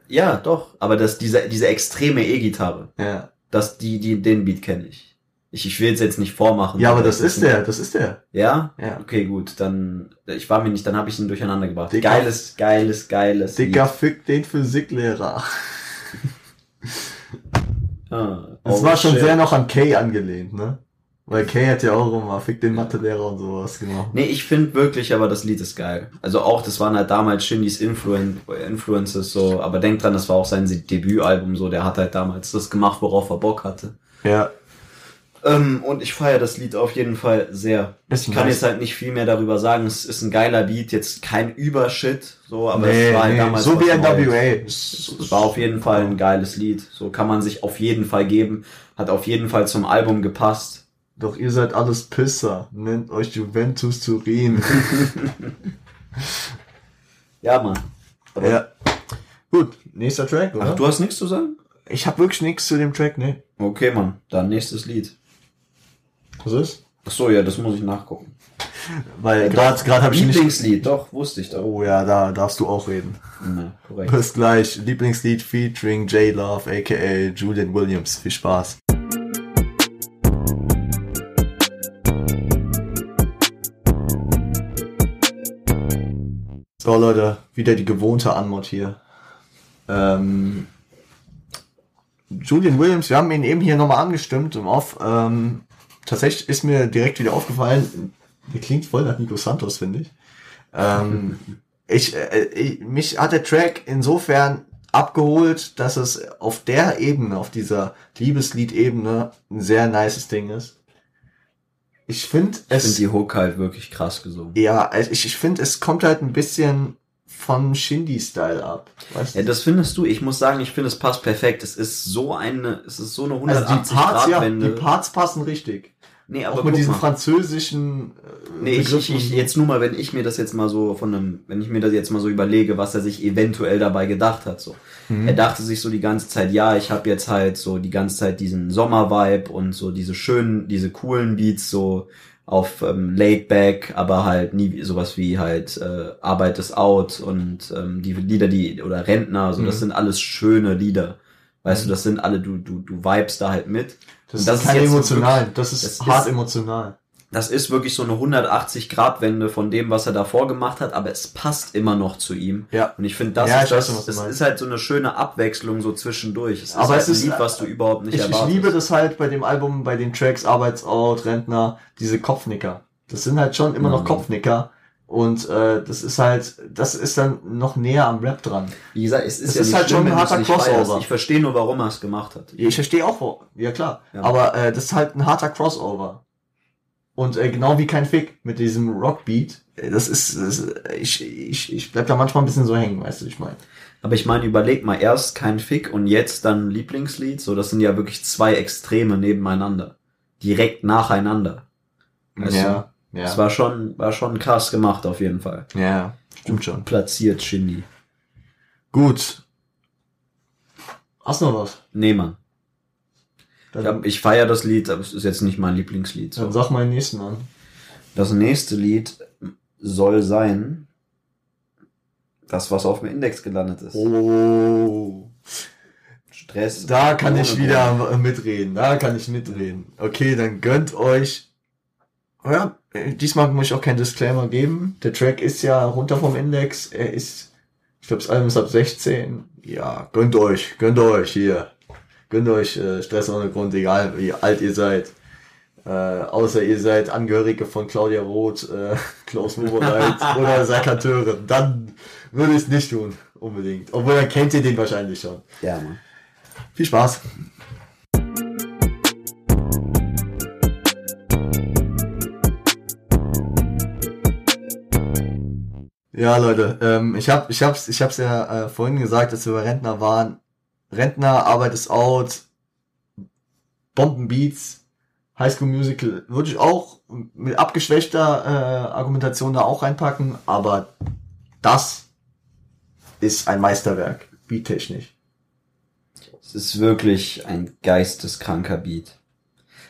Ja, doch. Aber das, diese, diese extreme E-Gitarre, Ja. das, die, die, den Beat kenne ich. Ich, ich will es jetzt nicht vormachen. Ja, aber das ist der, das ist der. Ja? Ja. Okay, gut. Dann, ich war mir nicht, dann habe ich ihn durcheinander gebracht. Dicker- Geiles, geiles, geiles. Dicker Fick den Physiklehrer. Lied. Ah, Das oh, war schon shit. sehr noch an Kay angelehnt, ne? Weil Kay hat ja auch immer Fick den Mathelehrer und sowas gemacht. Nee, ich finde wirklich, aber das Lied ist geil. Also auch, das waren halt damals Shindys Influen Influences so, aber denkt dran, das war auch sein Debütalbum so, der hat halt damals das gemacht, worauf er Bock hatte. Ja. Ähm, und ich feiere das Lied auf jeden Fall sehr. Ist Ich kann nice. jetzt halt nicht viel mehr darüber sagen, es ist ein geiler Beat, jetzt kein Übershit, so, aber nee, es war halt nee. damals so wie. NWA. Es war auf jeden Fall ein geiles Lied, so kann man sich auf jeden Fall geben, hat auf jeden Fall zum Album gepasst. Doch ihr seid alles Pisser. Nennt euch Juventus Turin. Ja, Mann. Aber- ja. Gut, nächster Track, oder? Ach, du hast nichts zu sagen? ich habe wirklich nichts zu dem Track, ne? Okay, Mann, dann nächstes Lied. Was ist? Ach so, ja, das muss ich nachgucken. Weil genau. gerade gerade habe ich Lieblingslied, doch wusste ich da. Oh ja, da darfst du auch reden. Na, korrekt. Bis gleich Lieblingslied featuring J Love aka Julian Williams. Viel Spaß. So Leute, wieder die gewohnte Anmod hier. Ähm, Julian Williams, wir haben ihn eben hier nochmal angestimmt im Off. Ähm, tatsächlich ist mir direkt wieder aufgefallen, der klingt voll nach Nico Santos, finde ich. Ähm, ich, äh, ich. Mich hat der Track insofern abgeholt, dass es auf der Ebene, auf dieser Liebeslied-Ebene ein sehr nices Ding ist. Ich finde es. Ich finde die Hook halt wirklich krass gesungen. Ja, ich, ich finde, es kommt halt ein bisschen von Shindy-Style ab. Weißt ja, das findest du. Ich muss sagen, ich finde, es passt perfekt. Es ist so eine, es ist so eine 180 also die Parts, Grad Wende. Ja, die Parts passen richtig. Nee, aber auch mit diesen mal. französischen. Äh, nee, ich, ich, ich, jetzt nur mal, wenn ich mir das jetzt mal so von einem, wenn ich mir das jetzt mal so überlege, was er sich eventuell dabei gedacht hat, so. Mhm. Er dachte sich so die ganze Zeit, ja, ich habe jetzt halt so die ganze Zeit diesen Sommer-Vibe und so diese schönen, diese coolen Beats so auf ähm, Laid Back, aber halt nie sowas wie halt äh, Arbeit ist out und ähm, die Lieder, die oder Rentner, so mhm. das sind alles schöne Lieder. Weißt mhm. du, das sind alle, du, du, du vibest da halt mit. Das, das ist kein emotional, wirklich, das ist das hart ist, emotional. Das ist wirklich so eine 180-Grad-Wende von dem, was er davor gemacht hat, aber es passt immer noch zu ihm. Ja. Und ich finde, das, ja, ist, das, das ist halt so eine schöne Abwechslung so zwischendurch. Es aber ist es ist ein Lied, was du überhaupt nicht ich, erwartest. Ich liebe das halt bei dem Album, bei den Tracks Arbeitsout, Rentner, diese Kopfnicker. Das sind halt schon immer mhm. noch Kopfnicker. Und äh, das ist halt, das ist dann noch näher am Rap dran. Wie gesagt, es ist, es ja ist halt schon ein harter Crossover. Ich verstehe nur, warum er es gemacht hat. Ich verstehe auch, ja klar. Ja. Aber äh, das ist halt ein harter Crossover. Und äh, genau wie kein Fick mit diesem Rockbeat, äh, das ist, das, ich, ich, ich bleib da manchmal ein bisschen so hängen, weißt du, ich meine. Aber ich meine, überleg mal, erst kein Fick und jetzt dann Lieblingslied, so das sind ja wirklich zwei Extreme nebeneinander. Direkt nacheinander. Weißt ja. Du? Ja. Das war schon, war schon krass gemacht auf jeden Fall. Ja, stimmt schon. Platziert, Shindy. Gut. Hast du noch was? Nee, Mann. ich, hab, ich feier das Lied, aber es ist jetzt nicht mein Lieblingslied. So. Dann sag mal den nächsten an. Das nächste Lied soll sein, das, was auf dem Index gelandet ist. Oh. Stress. Da kann ich wieder mitreden. Da kann ich mitreden. Okay, dann gönnt euch. Ja, diesmal muss ich auch keinen Disclaimer geben. Der Track ist ja runter vom Index. Er ist, ich glaube, das Album ist ab 16. Ja, gönnt euch, gönnt euch hier. Gönnt euch äh, Stress ohne Grund, egal wie alt ihr seid. Äh, außer ihr seid Angehörige von Claudia Roth, äh, Klaus Mobereit oder Sakateure. Dann würde ich es nicht tun, unbedingt. Obwohl, dann kennt ihr den wahrscheinlich schon. Ja, Mann. Viel Spaß. Ja, Leute, ähm, ich hab, ich hab's, ich hab's ja äh, vorhin gesagt, dass wir bei Rentner waren. Rentner, Arbeit ist out, Bombenbeats, Highschool Musical würde ich auch mit abgeschwächter äh, Argumentation da auch reinpacken, aber das ist ein Meisterwerk, beattechnisch. Es ist wirklich ein geisteskranker Beat.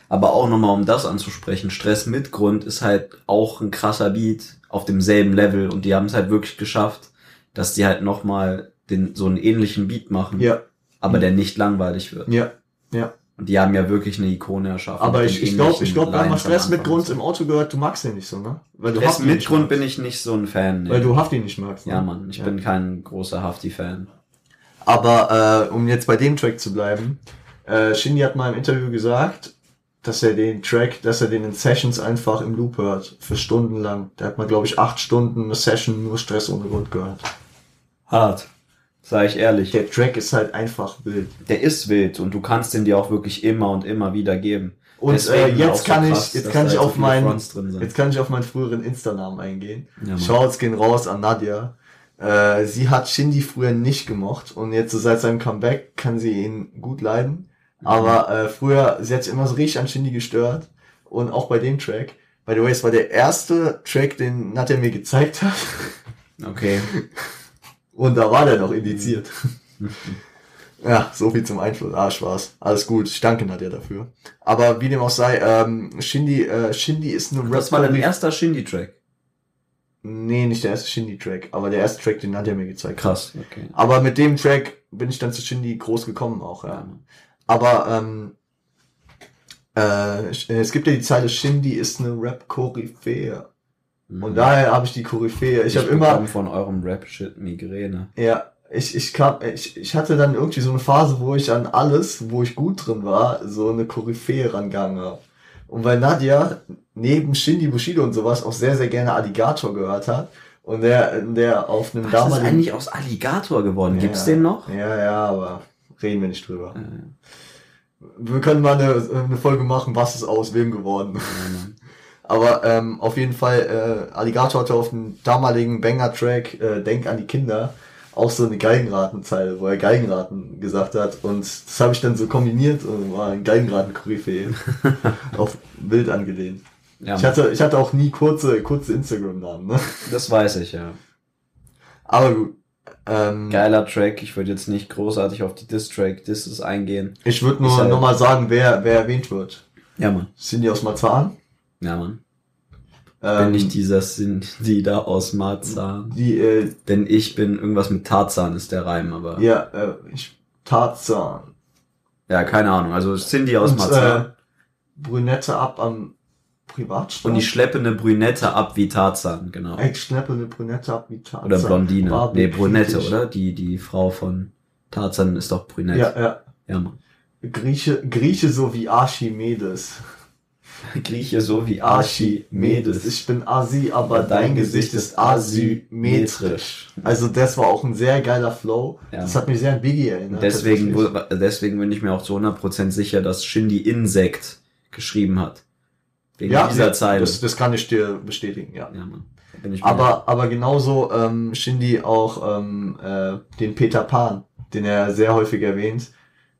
Aber auch nochmal, um das anzusprechen, Stress mit Grund ist halt auch ein krasser Beat auf demselben Level und die haben es halt wirklich geschafft, dass die halt nochmal den, so einen ähnlichen Beat machen. Ja. Aber der nicht langweilig wird. Ja, ja. Und die haben ja wirklich eine Ikone erschaffen. Aber ich, ich glaube, ich glaube, wir haben Stress mit Grund im Auto gehört, du magst den nicht so, ne? Weil du Stress mit Grund bin ich nicht so ein Fan. Nee. Weil du Hafti nicht magst, ne? Ja, Mann, ich ja. bin kein großer Hafti-Fan. Aber äh, um jetzt bei dem Track zu bleiben, äh, Shindy hat mal im Interview gesagt, dass er den Track, dass er den in Sessions einfach im Loop hört, für Stunden lang. Da hat man, glaube ich, acht Stunden eine Session nur Stress ohne Grund gehört. Hart. Sag ich ehrlich. Der Track ist halt einfach wild. Der ist wild und du kannst den dir auch wirklich immer und immer wieder geben. Und äh, jetzt kann so krass, ich, jetzt kann ich auf meinen, jetzt kann ich auf meinen früheren Insta-Namen eingehen. Ja, Shouts gehen raus an Nadja. Äh, sie hat Shindy früher nicht gemocht und jetzt so seit seinem Comeback kann sie ihn gut leiden. Aber äh, früher, sie hat sich immer so richtig an Shindy gestört. Und auch bei dem Track. By the way, es war der erste Track, den Nadja mir gezeigt hat. Okay. Und da war der noch indiziert. ja, so viel zum Einfluss. Ah, Spaß. Alles gut. Ich danke Nadja dafür. Aber wie dem auch sei, ähm, Shindy, äh, Shindy ist eine Rap. Das war dein erster Shindy-Track. Nee, nicht der erste Shindy-Track, aber der erste Track, den Nadja mir gezeigt hat. Krass, okay. Aber mit dem Track bin ich dann zu Shindy groß gekommen auch, ja. Aber ähm, äh, es gibt ja die Zeile, Shindy ist eine Rap-Koryphäe. Und daher habe ich die Koryphäe. Ich, habe immer, von eurem Rap-Shit Migräne. ja, ich, ich kam, ich, ich hatte dann irgendwie so eine Phase, wo ich an alles, wo ich gut drin war, so eine Koryphäe rangegangen habe. Und weil Nadja neben Shindy Bushido und sowas auch sehr, sehr gerne Alligator gehört hat und der, der auf einem Was ist damaligen... eigentlich aus Alligator geworden? Gibt's Ja. den noch? Ja, ja, aber reden wir nicht drüber. Wir können mal eine, eine Folge machen, was ist aus wem geworden. Aber ähm, auf jeden Fall, äh, Alligator hatte auf dem damaligen Banger-Track äh, Denk an die Kinder auch so eine Geigenratenzeile, wo er Geigenraten gesagt hat. Und das habe ich dann so kombiniert und war ein Geigenraten-Koryphäe auf Bild angelehnt. ja Ich hatte, ich hatte auch nie kurze, kurze Instagram-Namen, ne? das weiß ich, ja. Aber gut. Ähm, Geiler Track. Ich würde jetzt nicht großartig auf die Diss-Track, Disses eingehen. ich würde nur halt- noch mal sagen, wer, wer erwähnt wird. Ja, Mann. Cindy aus Marzahn. Ja, Mann. Ähm, Bin ich dieser sind die da aus Marzahn. die, äh, Denn ich bin irgendwas mit Tarzan ist der Reim, aber. Ja, ja, äh, ich, Tarzan. keine Ahnung. Also Cindy aus Und, Marzahn. äh, Brünette ab am Privatstrand. Und die schleppende Brünette ab wie Tarzan, genau. Ich schleppe eine Brünette ab wie Tarzan. Oder Blondine. Barbie nee, Brünette, oder? Die, die Frau von Tarzan ist doch Brünette. Ja, ja. ja Mann. Grieche, Grieche so wie Archimedes. Grieche so wie Archimedes. Ich bin Asi, aber dein Gesicht ist asymmetrisch. Also das war auch ein sehr geiler Flow. Ja. Das hat mich sehr an Biggie erinnert. Deswegen, deswegen bin ich mir auch zu 100% sicher, dass Shindy Insekt geschrieben hat. Wegen ja, dieser Zeile. Das, das kann ich dir bestätigen, ja. ja, Mann. Bin ich Aber, aber genauso ähm, Shindy auch ähm, äh, den Peter Pan, den er sehr häufig erwähnt.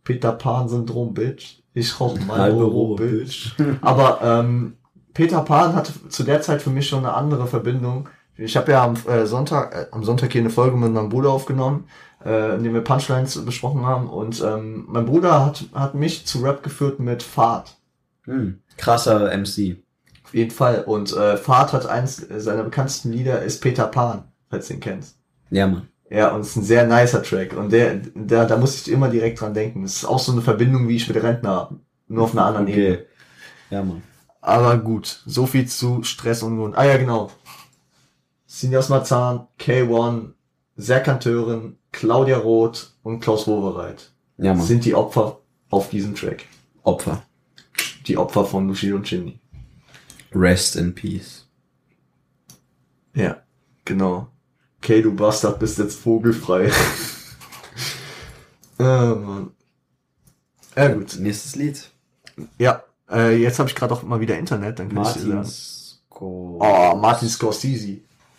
Peter Pan-Syndrom, Bitch. Ich rauch Marlboro, Bitch. Aber ähm, Peter Pan hatte zu der Zeit für mich schon eine andere Verbindung. Ich habe ja am äh, Sonntag, äh, am Sonntag hier eine Folge mit meinem Bruder aufgenommen, äh, in dem wir Punchlines besprochen haben. Und ähm, mein Bruder hat, hat mich zu Rap geführt mit Fahrt. Hm, krasser MC. Auf jeden Fall. Und äh, Fahrt hat eins seiner bekanntesten Lieder ist Peter Pan, falls du ihn kennst. Ja, Mann. Ja, und es ist ein sehr nicer Track. Und der, da, da muss ich immer direkt dran denken. Das ist auch so eine Verbindung, wie ich mit Rentner habe. Nur auf einer anderen Ebene. Okay. Ja, Mann. Aber gut, so viel zu Stress und Not. Ah ja, genau. Sinias Marzahn, K1, Serkanteurin, Claudia Roth und Klaus Wowereit Ja, Mann. sind die Opfer auf diesem Track. Opfer. Die Opfer von Bushido und Shindy. Rest in Peace. Ja, genau. Okay, du Bastard, bist jetzt vogelfrei. ah, Mann. Ja, gut. Nächstes Lied. Ja, äh, jetzt habe ich gerade auch mal wieder Internet, dann kann ich dir Martin sagen. Sco Oh, Martin Scorsese.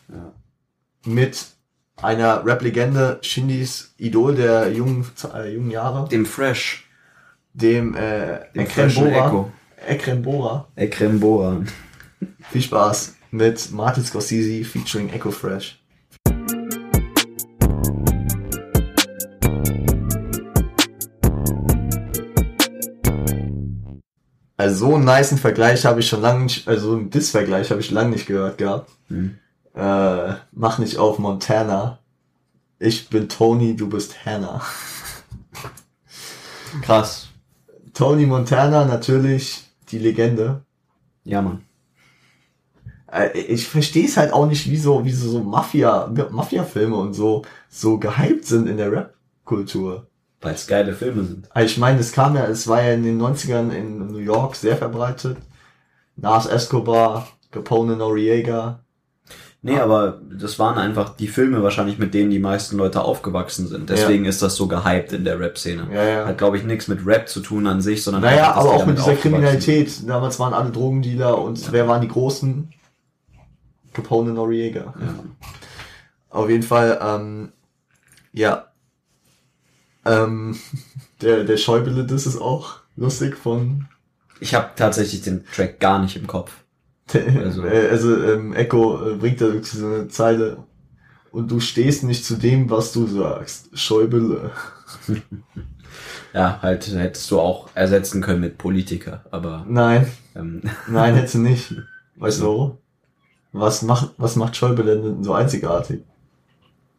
Ja. Mit einer Rap-Legende, Shindys Idol der jungen, äh, jungen Jahre, Dem Fresh. dem äh, Dem Bora. Echo. Ekrem Bora. Ekrem Bora. Viel Spaß mit Martin Scorsese featuring Echo Fresh. Also so einen niceen Vergleich habe ich schon lange nicht, also einen Diss-Vergleich habe ich lange nicht gehört gehabt. Hm. Äh, mach nicht auf Montana. Ich bin Tony, du bist Hannah. Krass. Tony Montana, natürlich die Legende. Ja, Mann. Äh, Ich verstehe es halt auch nicht, wieso, wieso so Mafia, Mafia-Filme und so, so gehypt sind in der Rap-Kultur. Weil es geile Filme sind. Also Ich meine, es kam ja, es war ja in den 90ern in New York sehr verbreitet. Nas Escobar, Capone Noriega. Nee, aber das waren einfach die Filme wahrscheinlich, mit denen die meisten Leute aufgewachsen sind. Deswegen ist das so gehypt in der Rap-Szene. Ja, ja. Hat, glaube ich, nichts mit Rap zu tun an sich, sondern Naja, aber auch mit dieser Kriminalität. Damals waren alle Drogendealer und Ja. wer waren die Großen? Capone Noriega. Ja. Auf jeden Fall, ähm, ja. Ähm, der, der Schäuble, das ist auch lustig von, Ich habe tatsächlich den Track gar nicht im Kopf. Also, Also- also ähm, Echo äh, bringt da wirklich so eine Zeile und du stehst nicht zu dem, was du sagst. Schäuble. Ja, halt hättest du auch ersetzen können mit Politiker, aber Nein, ähm, nein, hätte sie nicht. Weißt du warum? Was macht, was macht Schäuble denn so einzigartig?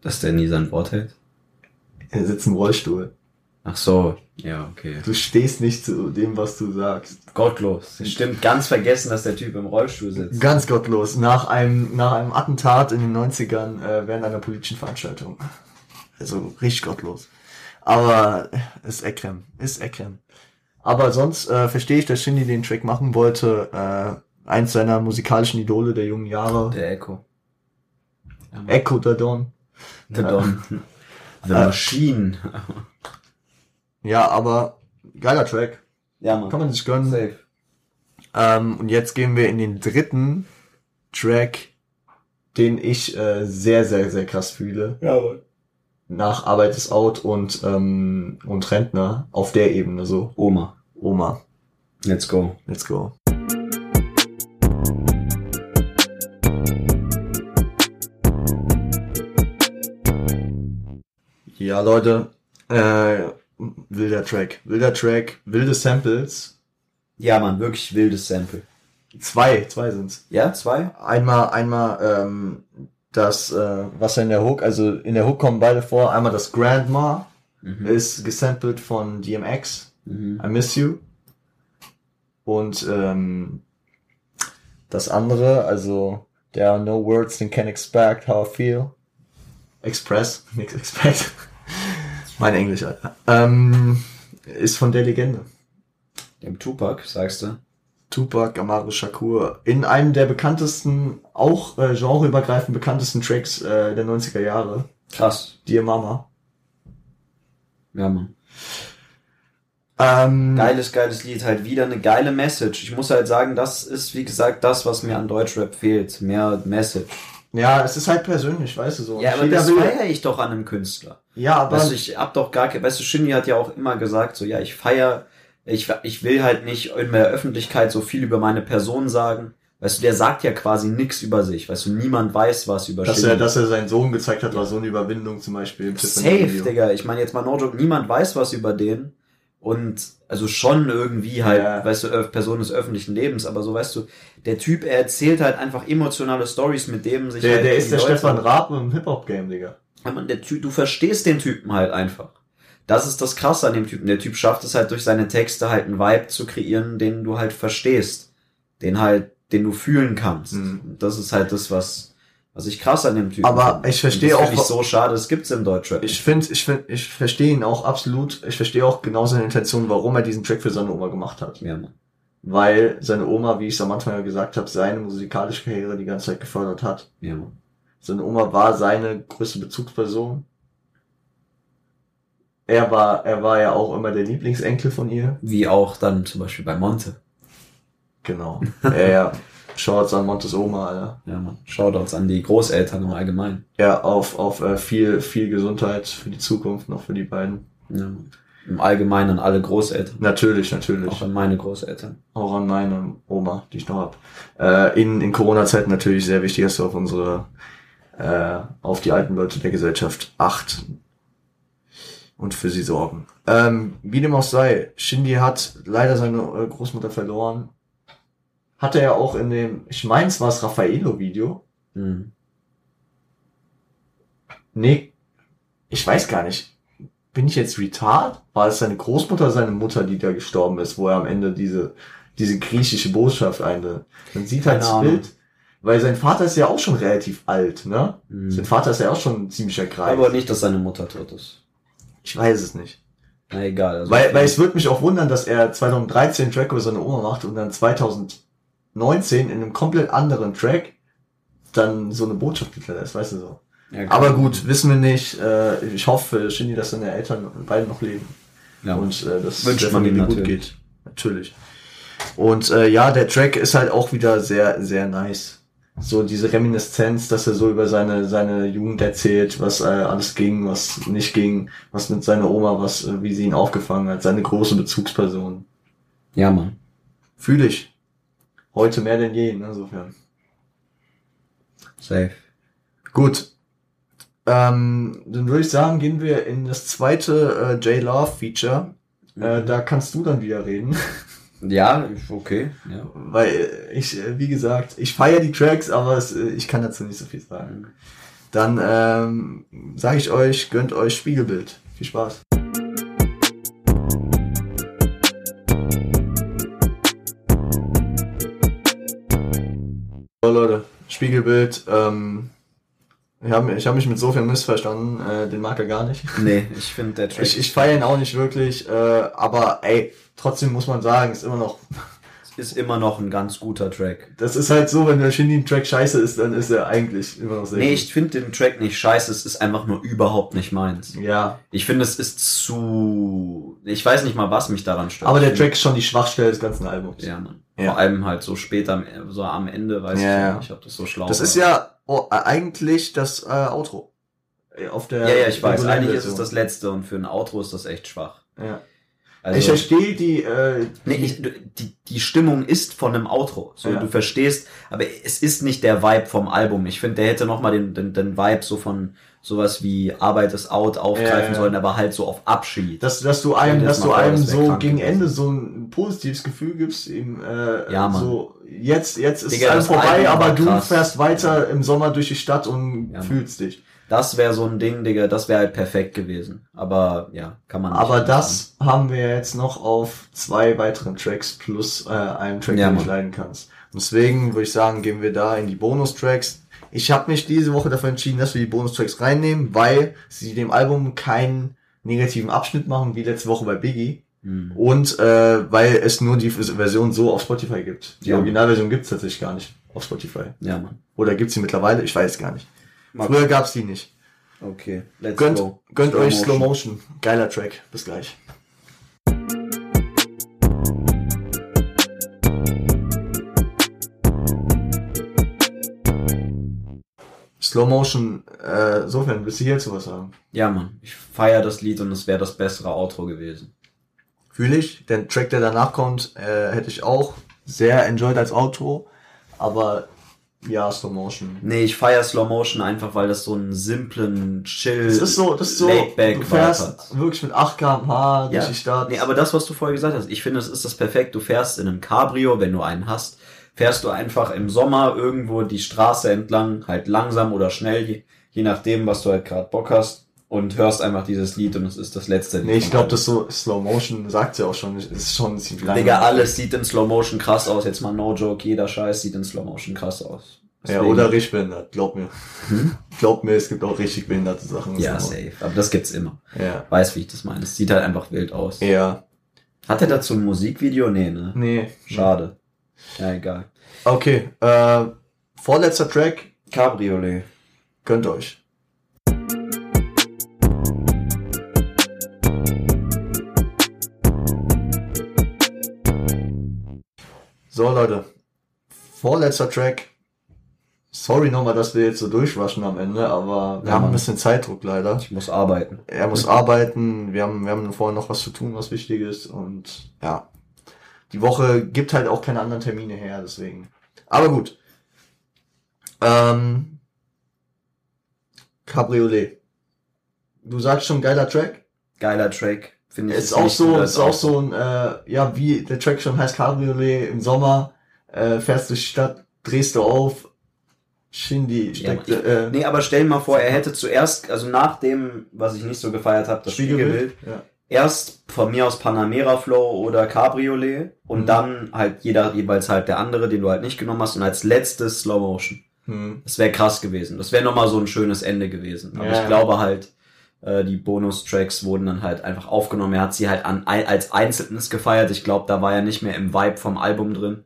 dass der nie sein Wort hält. Er sitzt im Rollstuhl. Ach so, ja, okay. Du stehst nicht zu dem, was du sagst. Gottlos. Stimmt, ganz vergessen, dass der Typ im Rollstuhl sitzt. Ganz gottlos. Nach einem, nach einem Attentat in den 90ern äh, während einer politischen Veranstaltung. Also richtig gottlos. Aber äh, ist Ekrem. Ist Ekrem. Aber sonst äh, verstehe ich, dass Shindy den Track machen wollte. Äh, eins seiner musikalischen Idole der jungen Jahre. Der Echo. Echo der Don. The Ja. Don. The Äh, Machine. Ja, aber geiler Track. Ja, Mann. Kann man sich gönnen. Safe. Ähm, und jetzt gehen wir in den dritten Track, den ich äh, sehr, sehr, sehr krass fühle. Ja, Mann. Nach Arbeit ist out und, ähm, und Rentner auf der Ebene so. Oma. Oma, Let's go. let's go. Ja, Leute, äh, wilder Track, wilder Track, wilde Samples. Ja, Mann, wirklich wildes Sample. Zwei, zwei sind's. Ja, zwei? Einmal, einmal ähm, das, äh, was in der Hook, also in der Hook kommen beide vor. Einmal das Grandma Mhm. ist gesampelt von DMX, Mhm. I Miss You. Und ähm, das andere, also There are no words that can expect how I feel. Express, nix expect. Mein Englisch, Alter. Ähm, ist von der Legende. Dem Tupac, sagst du? Tupac Amaru Shakur in einem der bekanntesten, auch äh, genreübergreifend bekanntesten Tracks äh, der 90er Jahre. Krass. Dear Mama. Ja, Mann. Ähm, Geiles, geiles Lied, halt wieder eine geile Message. Ich muss halt sagen, das ist, wie gesagt, das, was mir an Deutschrap fehlt. Mehr Message. Ja, es ist halt persönlich, weißt du so. Ja, aber Jeder das feiere ich doch an einem Künstler. Ja, aber Weißt du, ich hab doch gar kein, weißt du, Shindy hat ja auch immer gesagt, so, ja, ich feier, ich, ich will halt nicht in der Öffentlichkeit so viel über meine Person sagen. Weißt du, der sagt ja quasi nix über sich. Weißt du, niemand weiß was über dass Shindy. er, dass er seinen Sohn gezeigt hat, war so eine Überwindung zum Beispiel im Safe. Digga. Ich meine jetzt mal no joke, niemand weiß was über den. Und also schon irgendwie halt, Ja. weißt du, Person des öffentlichen Lebens, aber so weißt du, der Typ, er erzählt halt einfach emotionale Stories, mit dem sich Der, halt der ist der Leute- Stefan Raab im Hip-Hop-Game, Digga. Ja, man, der Typ, du verstehst den Typen halt einfach. Das ist das Krasse an dem Typen. Der Typ schafft es halt durch seine Texte halt einen Vibe zu kreieren, den du halt verstehst. Den halt, den du fühlen kannst. Mhm. Das ist halt das, was, was ich krass an dem Typen Aber ich verstehe auch- ich so schade, das gibt's im Deutschrap. Ich finde, ich finde, ich verstehe ihn auch absolut. Ich verstehe auch genau seine Intention, warum er diesen Track für seine Oma gemacht hat. ja, Mann. Weil seine Oma, wie ich es am Anfang ja gesagt habe, seine musikalische Karriere die ganze Zeit gefördert hat. Ja, Mann. Seine Oma war seine größte Bezugsperson. Er war, er war ja auch immer der Lieblingsenkel von ihr. Wie auch dann zum Beispiel bei Monte. Genau. Er, Shouts an Montes Oma, Alter. Ja, Mann. Shoutouts an die Großeltern im Allgemeinen. Ja, auf, auf äh, viel, viel Gesundheit für die Zukunft, noch für die beiden. Ja, Mann. Im Allgemeinen an alle Großeltern. Natürlich, natürlich. Auch an meine Großeltern. Auch an meine Oma, die ich noch hab. Äh, in in Corona-Zeiten natürlich sehr wichtig, dass wir auf unsere, äh, auf die alten Leute der Gesellschaft achten und für sie sorgen. Ähm, wie dem auch sei, Shindy hat leider seine äh, Großmutter verloren. Hatte er auch in dem, ich meins war es Raffaello-Video. Mhm. Nee, ich weiß gar nicht. Bin ich jetzt retard? War es seine Großmutter seine Mutter, die da gestorben ist, wo er am Ende diese, diese griechische Botschaft eine. Man sieht halt das. Bild, weil sein Vater ist ja auch schon relativ alt, ne? Mhm. Sein Vater ist ja auch schon ein ziemlicher Greif. Aber nicht, dass seine Mutter tot ist. ich weiß es nicht. Na egal. Also Weil, weil es würde mich auch wundern, dass er 2013 einen Track über seine Oma macht und dann 2019 in einem komplett anderen Track dann so eine Botschaft hinterlässt, weißt du so. Ja, klar. Aber gut, wissen wir nicht. Äh, ich hoffe, Shindy, dass seine Eltern beide noch leben. ja. Und äh, dass Wünscht der Familie gut geht. Natürlich. Und äh, ja, der Track ist halt auch wieder sehr, sehr nice. So diese Reminiszenz, dass er so über seine, seine Jugend erzählt, was äh, alles ging, was nicht ging, was mit seiner Oma, was, äh, wie sie ihn aufgefangen hat, seine große Bezugsperson. ja, Mann. Fühle ich. Heute mehr denn je, insofern. Safe. Gut. Ähm, dann würde ich sagen, gehen wir in das zweite äh, J-Love-Feature. Äh, da kannst du dann wieder reden. Ja, okay. Ja. Weil äh, ich, äh, wie gesagt, ich feiere die Tracks, aber es, äh, ich kann dazu nicht so viel sagen. Dann ähm, sage ich euch, gönnt euch Spiegelbild. Viel Spaß. Spiegelbild, ähm, ich habe ich hab mich mit Sofian missverstanden, äh, den mag er gar nicht. Nee, ich finde der Track. Ich, ich feiere ihn auch nicht wirklich, äh, aber ey, trotzdem muss man sagen, ist immer noch, ist immer noch ein ganz guter Track. das ist halt so, wenn der Shindy ein Track scheiße ist, dann ist er eigentlich immer noch sehr Nee, gut. ich finde den Track nicht scheiße, es ist einfach nur überhaupt nicht meins. Ja, Ich finde, es ist zu. Ich weiß nicht mal, was mich daran stört. aber der Track ist schon die Schwachstelle des ganzen Albums. Ja, Mann. Ja. Vor allem halt so später, am- so am Ende, weiß Ja, ich nicht, ob das so schlau Das war. ist ja oh, eigentlich das äh, Outro. Äh, Auf der Ja, ja, ich weiß. Eigentlich ist es das letzte und für ein Outro ist das echt schwach. Ja. Also, ich verstehe die, äh, nee, ich, die, die Stimmung ist von einem Outro. So, Ja. du verstehst, aber es ist nicht der Vibe vom Album. Ich finde, der hätte nochmal den, den, den Vibe so von sowas wie Arbeit ist out aufgreifen ja. sollen, aber halt so auf Abschied. dass, dass du einem, dass das du einem so gegen. Ende so ein positives Gefühl gibst, ihm, äh, Ja, Mann. so, jetzt, jetzt ist Digga, es das vorbei, aber du krass. fährst weiter im Sommer durch die Stadt und Ja, fühlst dich. Das wäre so ein Ding, Digga, das wäre halt perfekt gewesen. Aber ja, kann man nicht Aber das haben wir jetzt noch auf zwei weiteren Tracks plus äh, einem Track, Ja, den du leiden kannst. Und deswegen würde ich sagen, gehen wir da in die Bonustracks. Ich habe mich diese Woche dafür entschieden, dass wir die Bonustracks reinnehmen, weil sie dem Album keinen negativen Abschnitt machen, wie letzte Woche bei Biggie. Hm. Und äh, weil es nur die Version so auf Spotify gibt. Die Ja. Originalversion gibt's tatsächlich gar nicht auf Spotify. Ja, Mann. Oder gibt's sie mittlerweile? Ich weiß gar nicht. Mal- Früher gab's die nicht. Okay, let's Gönnt, go. gönnt Slow euch Motion. Slow Motion. Geiler Track. Bis gleich. Slow Motion, äh, sofern, willst du hierzu was sagen? Ja, Mann. Ich feiere das Lied und es wäre das bessere Outro gewesen. Fühle ich. Den Track, der danach kommt, äh, hätte ich auch sehr enjoyed als Outro. Aber ja, Slow Motion. Nee, ich feiere Slow Motion einfach, weil das so einen simplen, chill, Das ist so, das ist so, du fährst wirklich mit 8 km/h durch Ja. die Stadt. Nee, aber das, was du vorher gesagt hast, ich finde, es ist das perfekt. Du fährst in einem Cabrio, wenn du einen hast, fährst du einfach im Sommer irgendwo die Straße entlang, halt langsam oder schnell, je, je nachdem, was du halt gerade Bock hast und hörst einfach dieses Lied und es ist das letzte Lied. nee, ich glaube, das so Slow Motion sagt ja auch schon, es ist schon ziemlich lang. Digga, alles sieht in Slow Motion krass aus. Jetzt mal no joke, jeder Scheiß sieht in Slow Motion krass aus. Ja, Deswegen- oder richtig behindert, glaub mir. Hm? Glaub mir, es gibt auch richtig behinderte Sachen. Ja, Slow safe. Aber das gibt's immer. Ja. Weiß, wie ich das meine. Es sieht halt einfach wild aus. Ja. Hat er dazu ein Musikvideo? Nee, ne? Nee. Schade. Ja, egal. Okay, äh, vorletzter Track, Cabriolet. gönnt euch. So, Leute. Vorletzter Track. Sorry nochmal, dass wir jetzt so durchwaschen am Ende, aber wir Ja, haben ein bisschen Zeitdruck leider. Ich muss arbeiten. Er muss arbeiten, wir haben, wir haben vorher noch was zu tun, was wichtig ist und ja. Die Woche gibt halt auch keine anderen Termine her, deswegen. Aber gut. Ähm, Cabriolet. Du sagst schon geiler Track. Geiler Track. Finde ich. Ist auch so, ist auch so ein, äh, ja, wie der Track schon heißt, Cabriolet im Sommer, äh, fährst die Stadt, drehst du auf, Shindy steckt, Ja, äh, Nee, aber stell dir mal vor, er hätte zuerst, also nach dem, was ich nicht so gefeiert habe, das Spiegelbild, Ja. Erst von mir aus Panamera Flow oder Cabriolet und Mhm. dann halt jeder jeweils halt der andere, den du halt nicht genommen hast und als letztes Slow Motion. Hm. Das wäre krass gewesen. Das wäre nochmal so ein schönes Ende gewesen. Aber Ja. ich glaube halt, äh, die Bonus-Tracks wurden dann halt einfach aufgenommen. Er hat sie halt an, als Einzelnes gefeiert. Ich glaube, da war er nicht mehr im Vibe vom Album drin.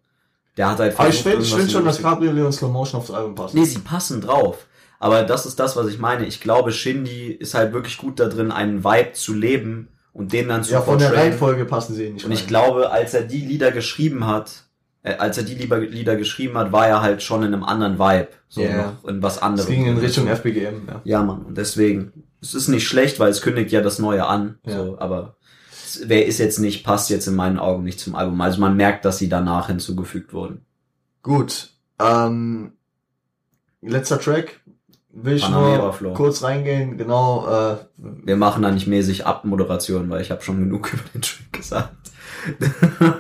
Der hat halt Aber ich versucht, finde ich irgendwas find schon, dass Cabriolet und Slow Motion aufs Album passen. Nee, sie passen drauf. Aber das ist das, was ich meine. Ich glaube, Shindy ist halt wirklich gut da drin, einen Vibe zu leben und den dann zu Ja, von der. Reihenfolge passen sie nicht Und ich rein. glaube, als er die Lieder geschrieben hat, äh, als er die Lieder, Lieder geschrieben hat, war er halt schon in einem anderen Vibe. So Ja. noch in was Es anderem. ging in Richtung FBGM, ja. Ja, Mann. Und deswegen, es ist nicht schlecht, weil es kündigt ja das Neue an. Ja. So, aber es- wer ist jetzt nicht, passt jetzt in meinen Augen nicht zum Album. Also man merkt, dass sie danach hinzugefügt wurden. Gut. Ähm, letzter Track. Will ich nur kurz reingehen. Genau, äh, Wir machen da nicht mäßig Abmoderation, weil ich habe schon genug über den Track gesagt.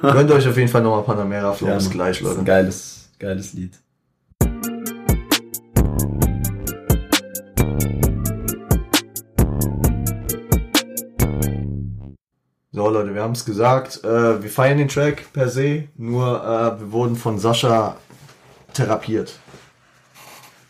gönnt euch auf jeden Fall nochmal Panamera Flow. Ja, Bis gleich, ist ein Leute. geiles, geiles Lied. So, Leute, wir haben es gesagt. Äh, wir feiern den Track per se. Nur, äh, wir wurden von Sascha therapiert.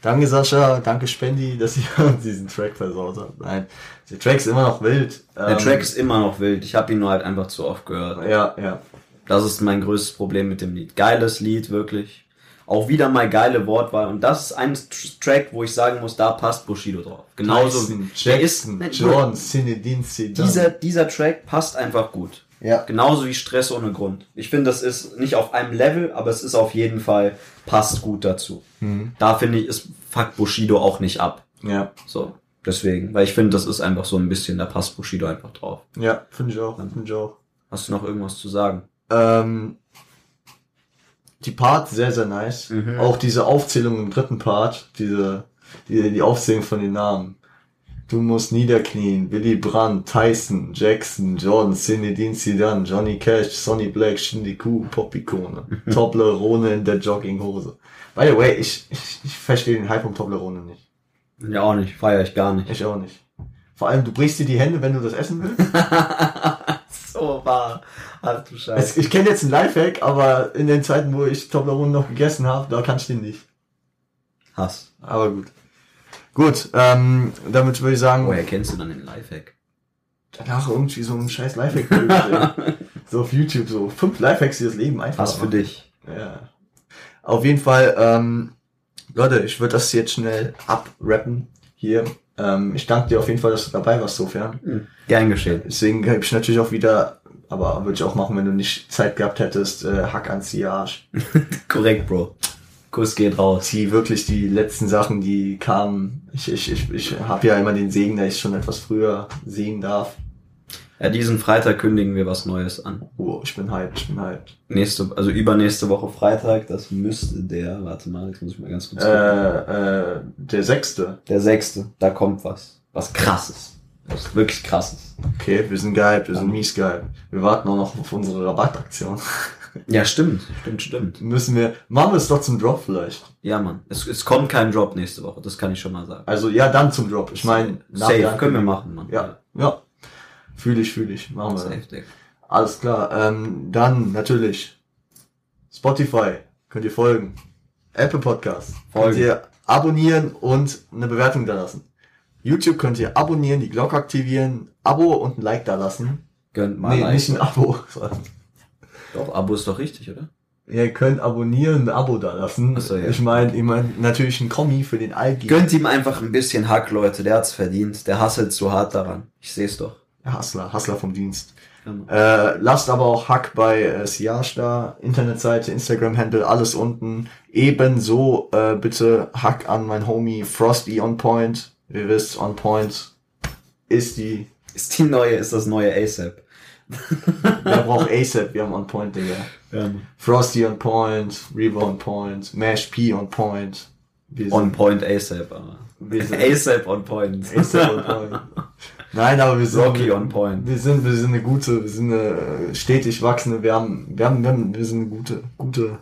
Danke Sascha, danke Spendi, dass ihr uns diesen Track versaut habt. Nein, der Track ist immer noch wild. Der Ähm, Track ist immer noch wild. Ich habe ihn nur halt einfach zu oft gehört. Ja, ja. Das ist mein größtes Problem mit dem Lied. Geiles Lied, wirklich. Auch wieder mal geile Wortwahl. Und das ist ein Tr- Track, wo ich sagen muss, da passt Bushido drauf. Genauso Tyson, wie der ist, Jackson, ne, John, Zinedine Zidane. dieser, dieser Track passt einfach gut. Ja. Genauso wie Stress ohne Grund. Ich finde, das ist nicht auf einem Level, aber es ist auf jeden Fall, passt gut dazu. Mhm. Da finde ich, ist fuck Bushido auch nicht ab. Ja, So. Deswegen. Weil ich finde, das ist einfach so ein bisschen, da passt Bushido einfach drauf. ja, finde ich auch, finde ich auch. Hast du noch irgendwas zu sagen? Ähm, die Part sehr, sehr nice. Mhm. Auch diese Aufzählung im dritten Part, diese, die, die Aufzählung von den Namen. Du musst niederknien, Willy Brandt, Tyson, Jackson, Jordan, Zinedine Zidane, Johnny Cash, Sonny Black, Shindy Kuh, Popikone, Toblerone in der Jogginghose. By the way, ich, ich, ich verstehe den Hype um Toblerone nicht. Ja, auch nicht. Feier ich gar nicht. Ich auch nicht. Vor allem, du brichst dir die Hände, wenn du das essen willst. so wahr. Ach du Es, ich kenne jetzt einen Lifehack, aber in den Zeiten, wo ich Toblerone noch gegessen habe, da kann ich den nicht. Hass. Aber gut. Gut, ähm, damit würde ich sagen, Woher kennst du dann den Lifehack? danach irgendwie so ein scheiß Lifehack. so auf YouTube, so fünf Lifehacks, die das Leben einfach Was für dich. Ja. Auf jeden Fall, ähm, Leute, ich würde das jetzt schnell abrappen hier. Ähm, ich danke dir auf jeden Fall, dass du dabei warst, sofern. Hm. Gern geschehen. Deswegen gebe ich natürlich auch wieder, aber würde ich auch machen, wenn du nicht Zeit gehabt hättest, äh, Hack ans Arsch. Korrekt, Bro. Kuss geht raus. die wirklich die letzten Sachen, die kamen. Ich, ich, ich, ich habe ja immer den Segen, dass ich schon etwas früher sehen darf. Ja, diesen Freitag kündigen wir was Neues an. Oh, ich bin hyped, ich bin hyped. Nächste, also übernächste Woche Freitag, das müsste der, warte mal, jetzt muss ich mal ganz kurz gucken. Äh, äh, der sechste. Der sechste, da kommt was. Was krasses. Was wirklich krasses. Okay, wir sind gehypt, wir sind mies gehypt. Wir warten auch noch auf unsere Rabattaktion. Ja, stimmt, stimmt, stimmt. Müssen wir, machen wir es doch zum Drop vielleicht. Ja, Mann. Es, es kommt kein Drop nächste Woche, das kann ich schon mal sagen. Also ja, dann zum Drop. Ich meine, Safe, der können wir machen, Mann. Ja, ja. Fühle ich, fühle ich. Machen wir. Safe, Digga. Alles klar. Ähm, dann natürlich Spotify könnt ihr folgen. Apple Podcast könnt Folgen. ihr abonnieren und eine Bewertung da lassen. YouTube könnt ihr abonnieren, die Glocke aktivieren, Abo und ein Like da lassen. Gönnt mal Nee, ein nicht ein Abo. Doch, Abo ist doch richtig, oder? Ihr könnt abonnieren, ein Abo da lassen. So, ja. Ich meine, ich mein, natürlich ein Kommi für den Algi. Gönnt ihm einfach ein bisschen Hack, Leute. Der hat's verdient. Der hasselt zu hart daran. Ich seh's doch. Hustler, Hustler vom Dienst. Ja, Mann. Äh, lasst aber auch Hack bei äh, Siage da, Internetseite, Instagram-Handle, alles unten. Ebenso äh, bitte Hack an mein Homie Frosty on Point. Ihr wisst, on Point ist die. Ist die neue, ist das neue ASAP. Wer braucht ASAP? Wir haben on Point, Digga. Ja. Frosty on Point, Revo on Point, Mash P on Point. Wir On point ASAP, aber. wir sind ASAP on point. ASAP on Point. Nein, aber wir sind Rocky on point. Wir sind, wir sind eine gute, wir sind eine äh, stetig wachsende, wir haben, wir haben, wir, haben, wir sind eine gute, gute,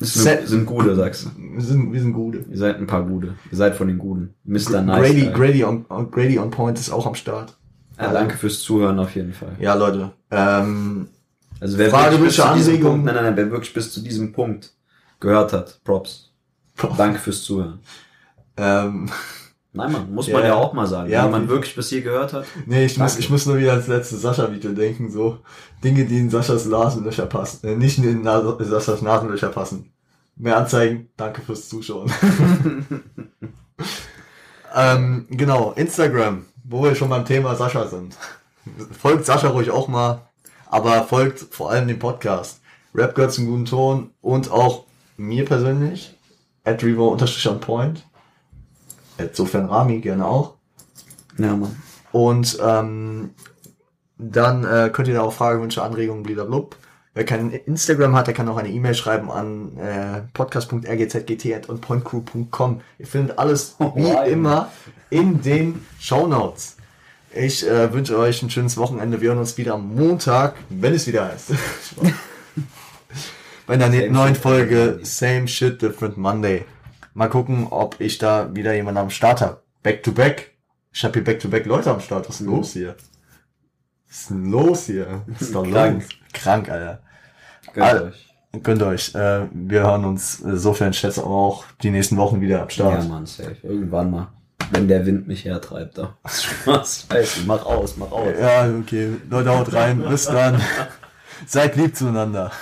Das sind, Gute, sagst du. wir sind, wir sind gute. Ihr seid ein paar Gute. Ihr seid von den Guten. Mr. Nice. Grady. Grady on- Grady on Point ist auch am Start. Ja, danke fürs Zuhören auf jeden Fall. Ja, Leute. Ähm, Also wer Frage, wirklich bis Wünsche, zu diesem Anregungen? Punkt, nein, nein, nein, wer wirklich bis zu diesem Punkt gehört hat, Props. Danke fürs Zuhören. ähm, Nein, man, muss Ja, man ja auch mal sagen. Ja, Wenn man wirklich bis hier gehört hat. nee, ich muss, ich muss nur wieder ans letzte Sascha-Video denken, so Dinge, die in Saschas Nasenlöcher passen, äh, nicht in Nas Saschas Nasenlöcher passen. Mehr Anzeigen, danke fürs Zuschauen. ähm, genau, Instagram, wo wir schon beim Thema Sascha sind. Folgt Sascha ruhig auch mal, aber folgt vor allem dem Podcast. Rap gehört zum guten Ton und auch mir persönlich, at Revo unterstrich on point. Insofern Rami gerne auch. Ja, Mann. Und ähm, dann äh, könnt ihr da auch Fragen, Wünsche, Anregungen, blablabla. Wer kein Instagram hat, der kann auch eine E-Mail schreiben an äh, podcast.rgzgt.pointcrew.com. Ihr findet alles wie Wow. immer in den Shownotes. Ich äh, wünsche euch ein schönes Wochenende. Wir hören uns wieder am Montag, wenn es wieder heißt. Bei einer Same neuen shit, Folge. Same Shit, Different Monday. Mal gucken, ob ich da wieder jemanden am Start habe. Back to back. Ich habe hier back to back Leute am Start. Was ist denn Mhm. los hier? Was ist denn los hier? Was ist da Krank. Krank, Alter. Gönnt Al- euch. Gönnt euch. Äh, wir hören uns sofern schätze auch die nächsten Wochen wieder am Start. Ja, Mann, safe. Irgendwann mal. Wenn der Wind mich hertreibt, da. Spaß. Scheiße, mach aus, mach aus. Ja, okay. Leute, haut rein. Bis dann. Seid lieb zueinander.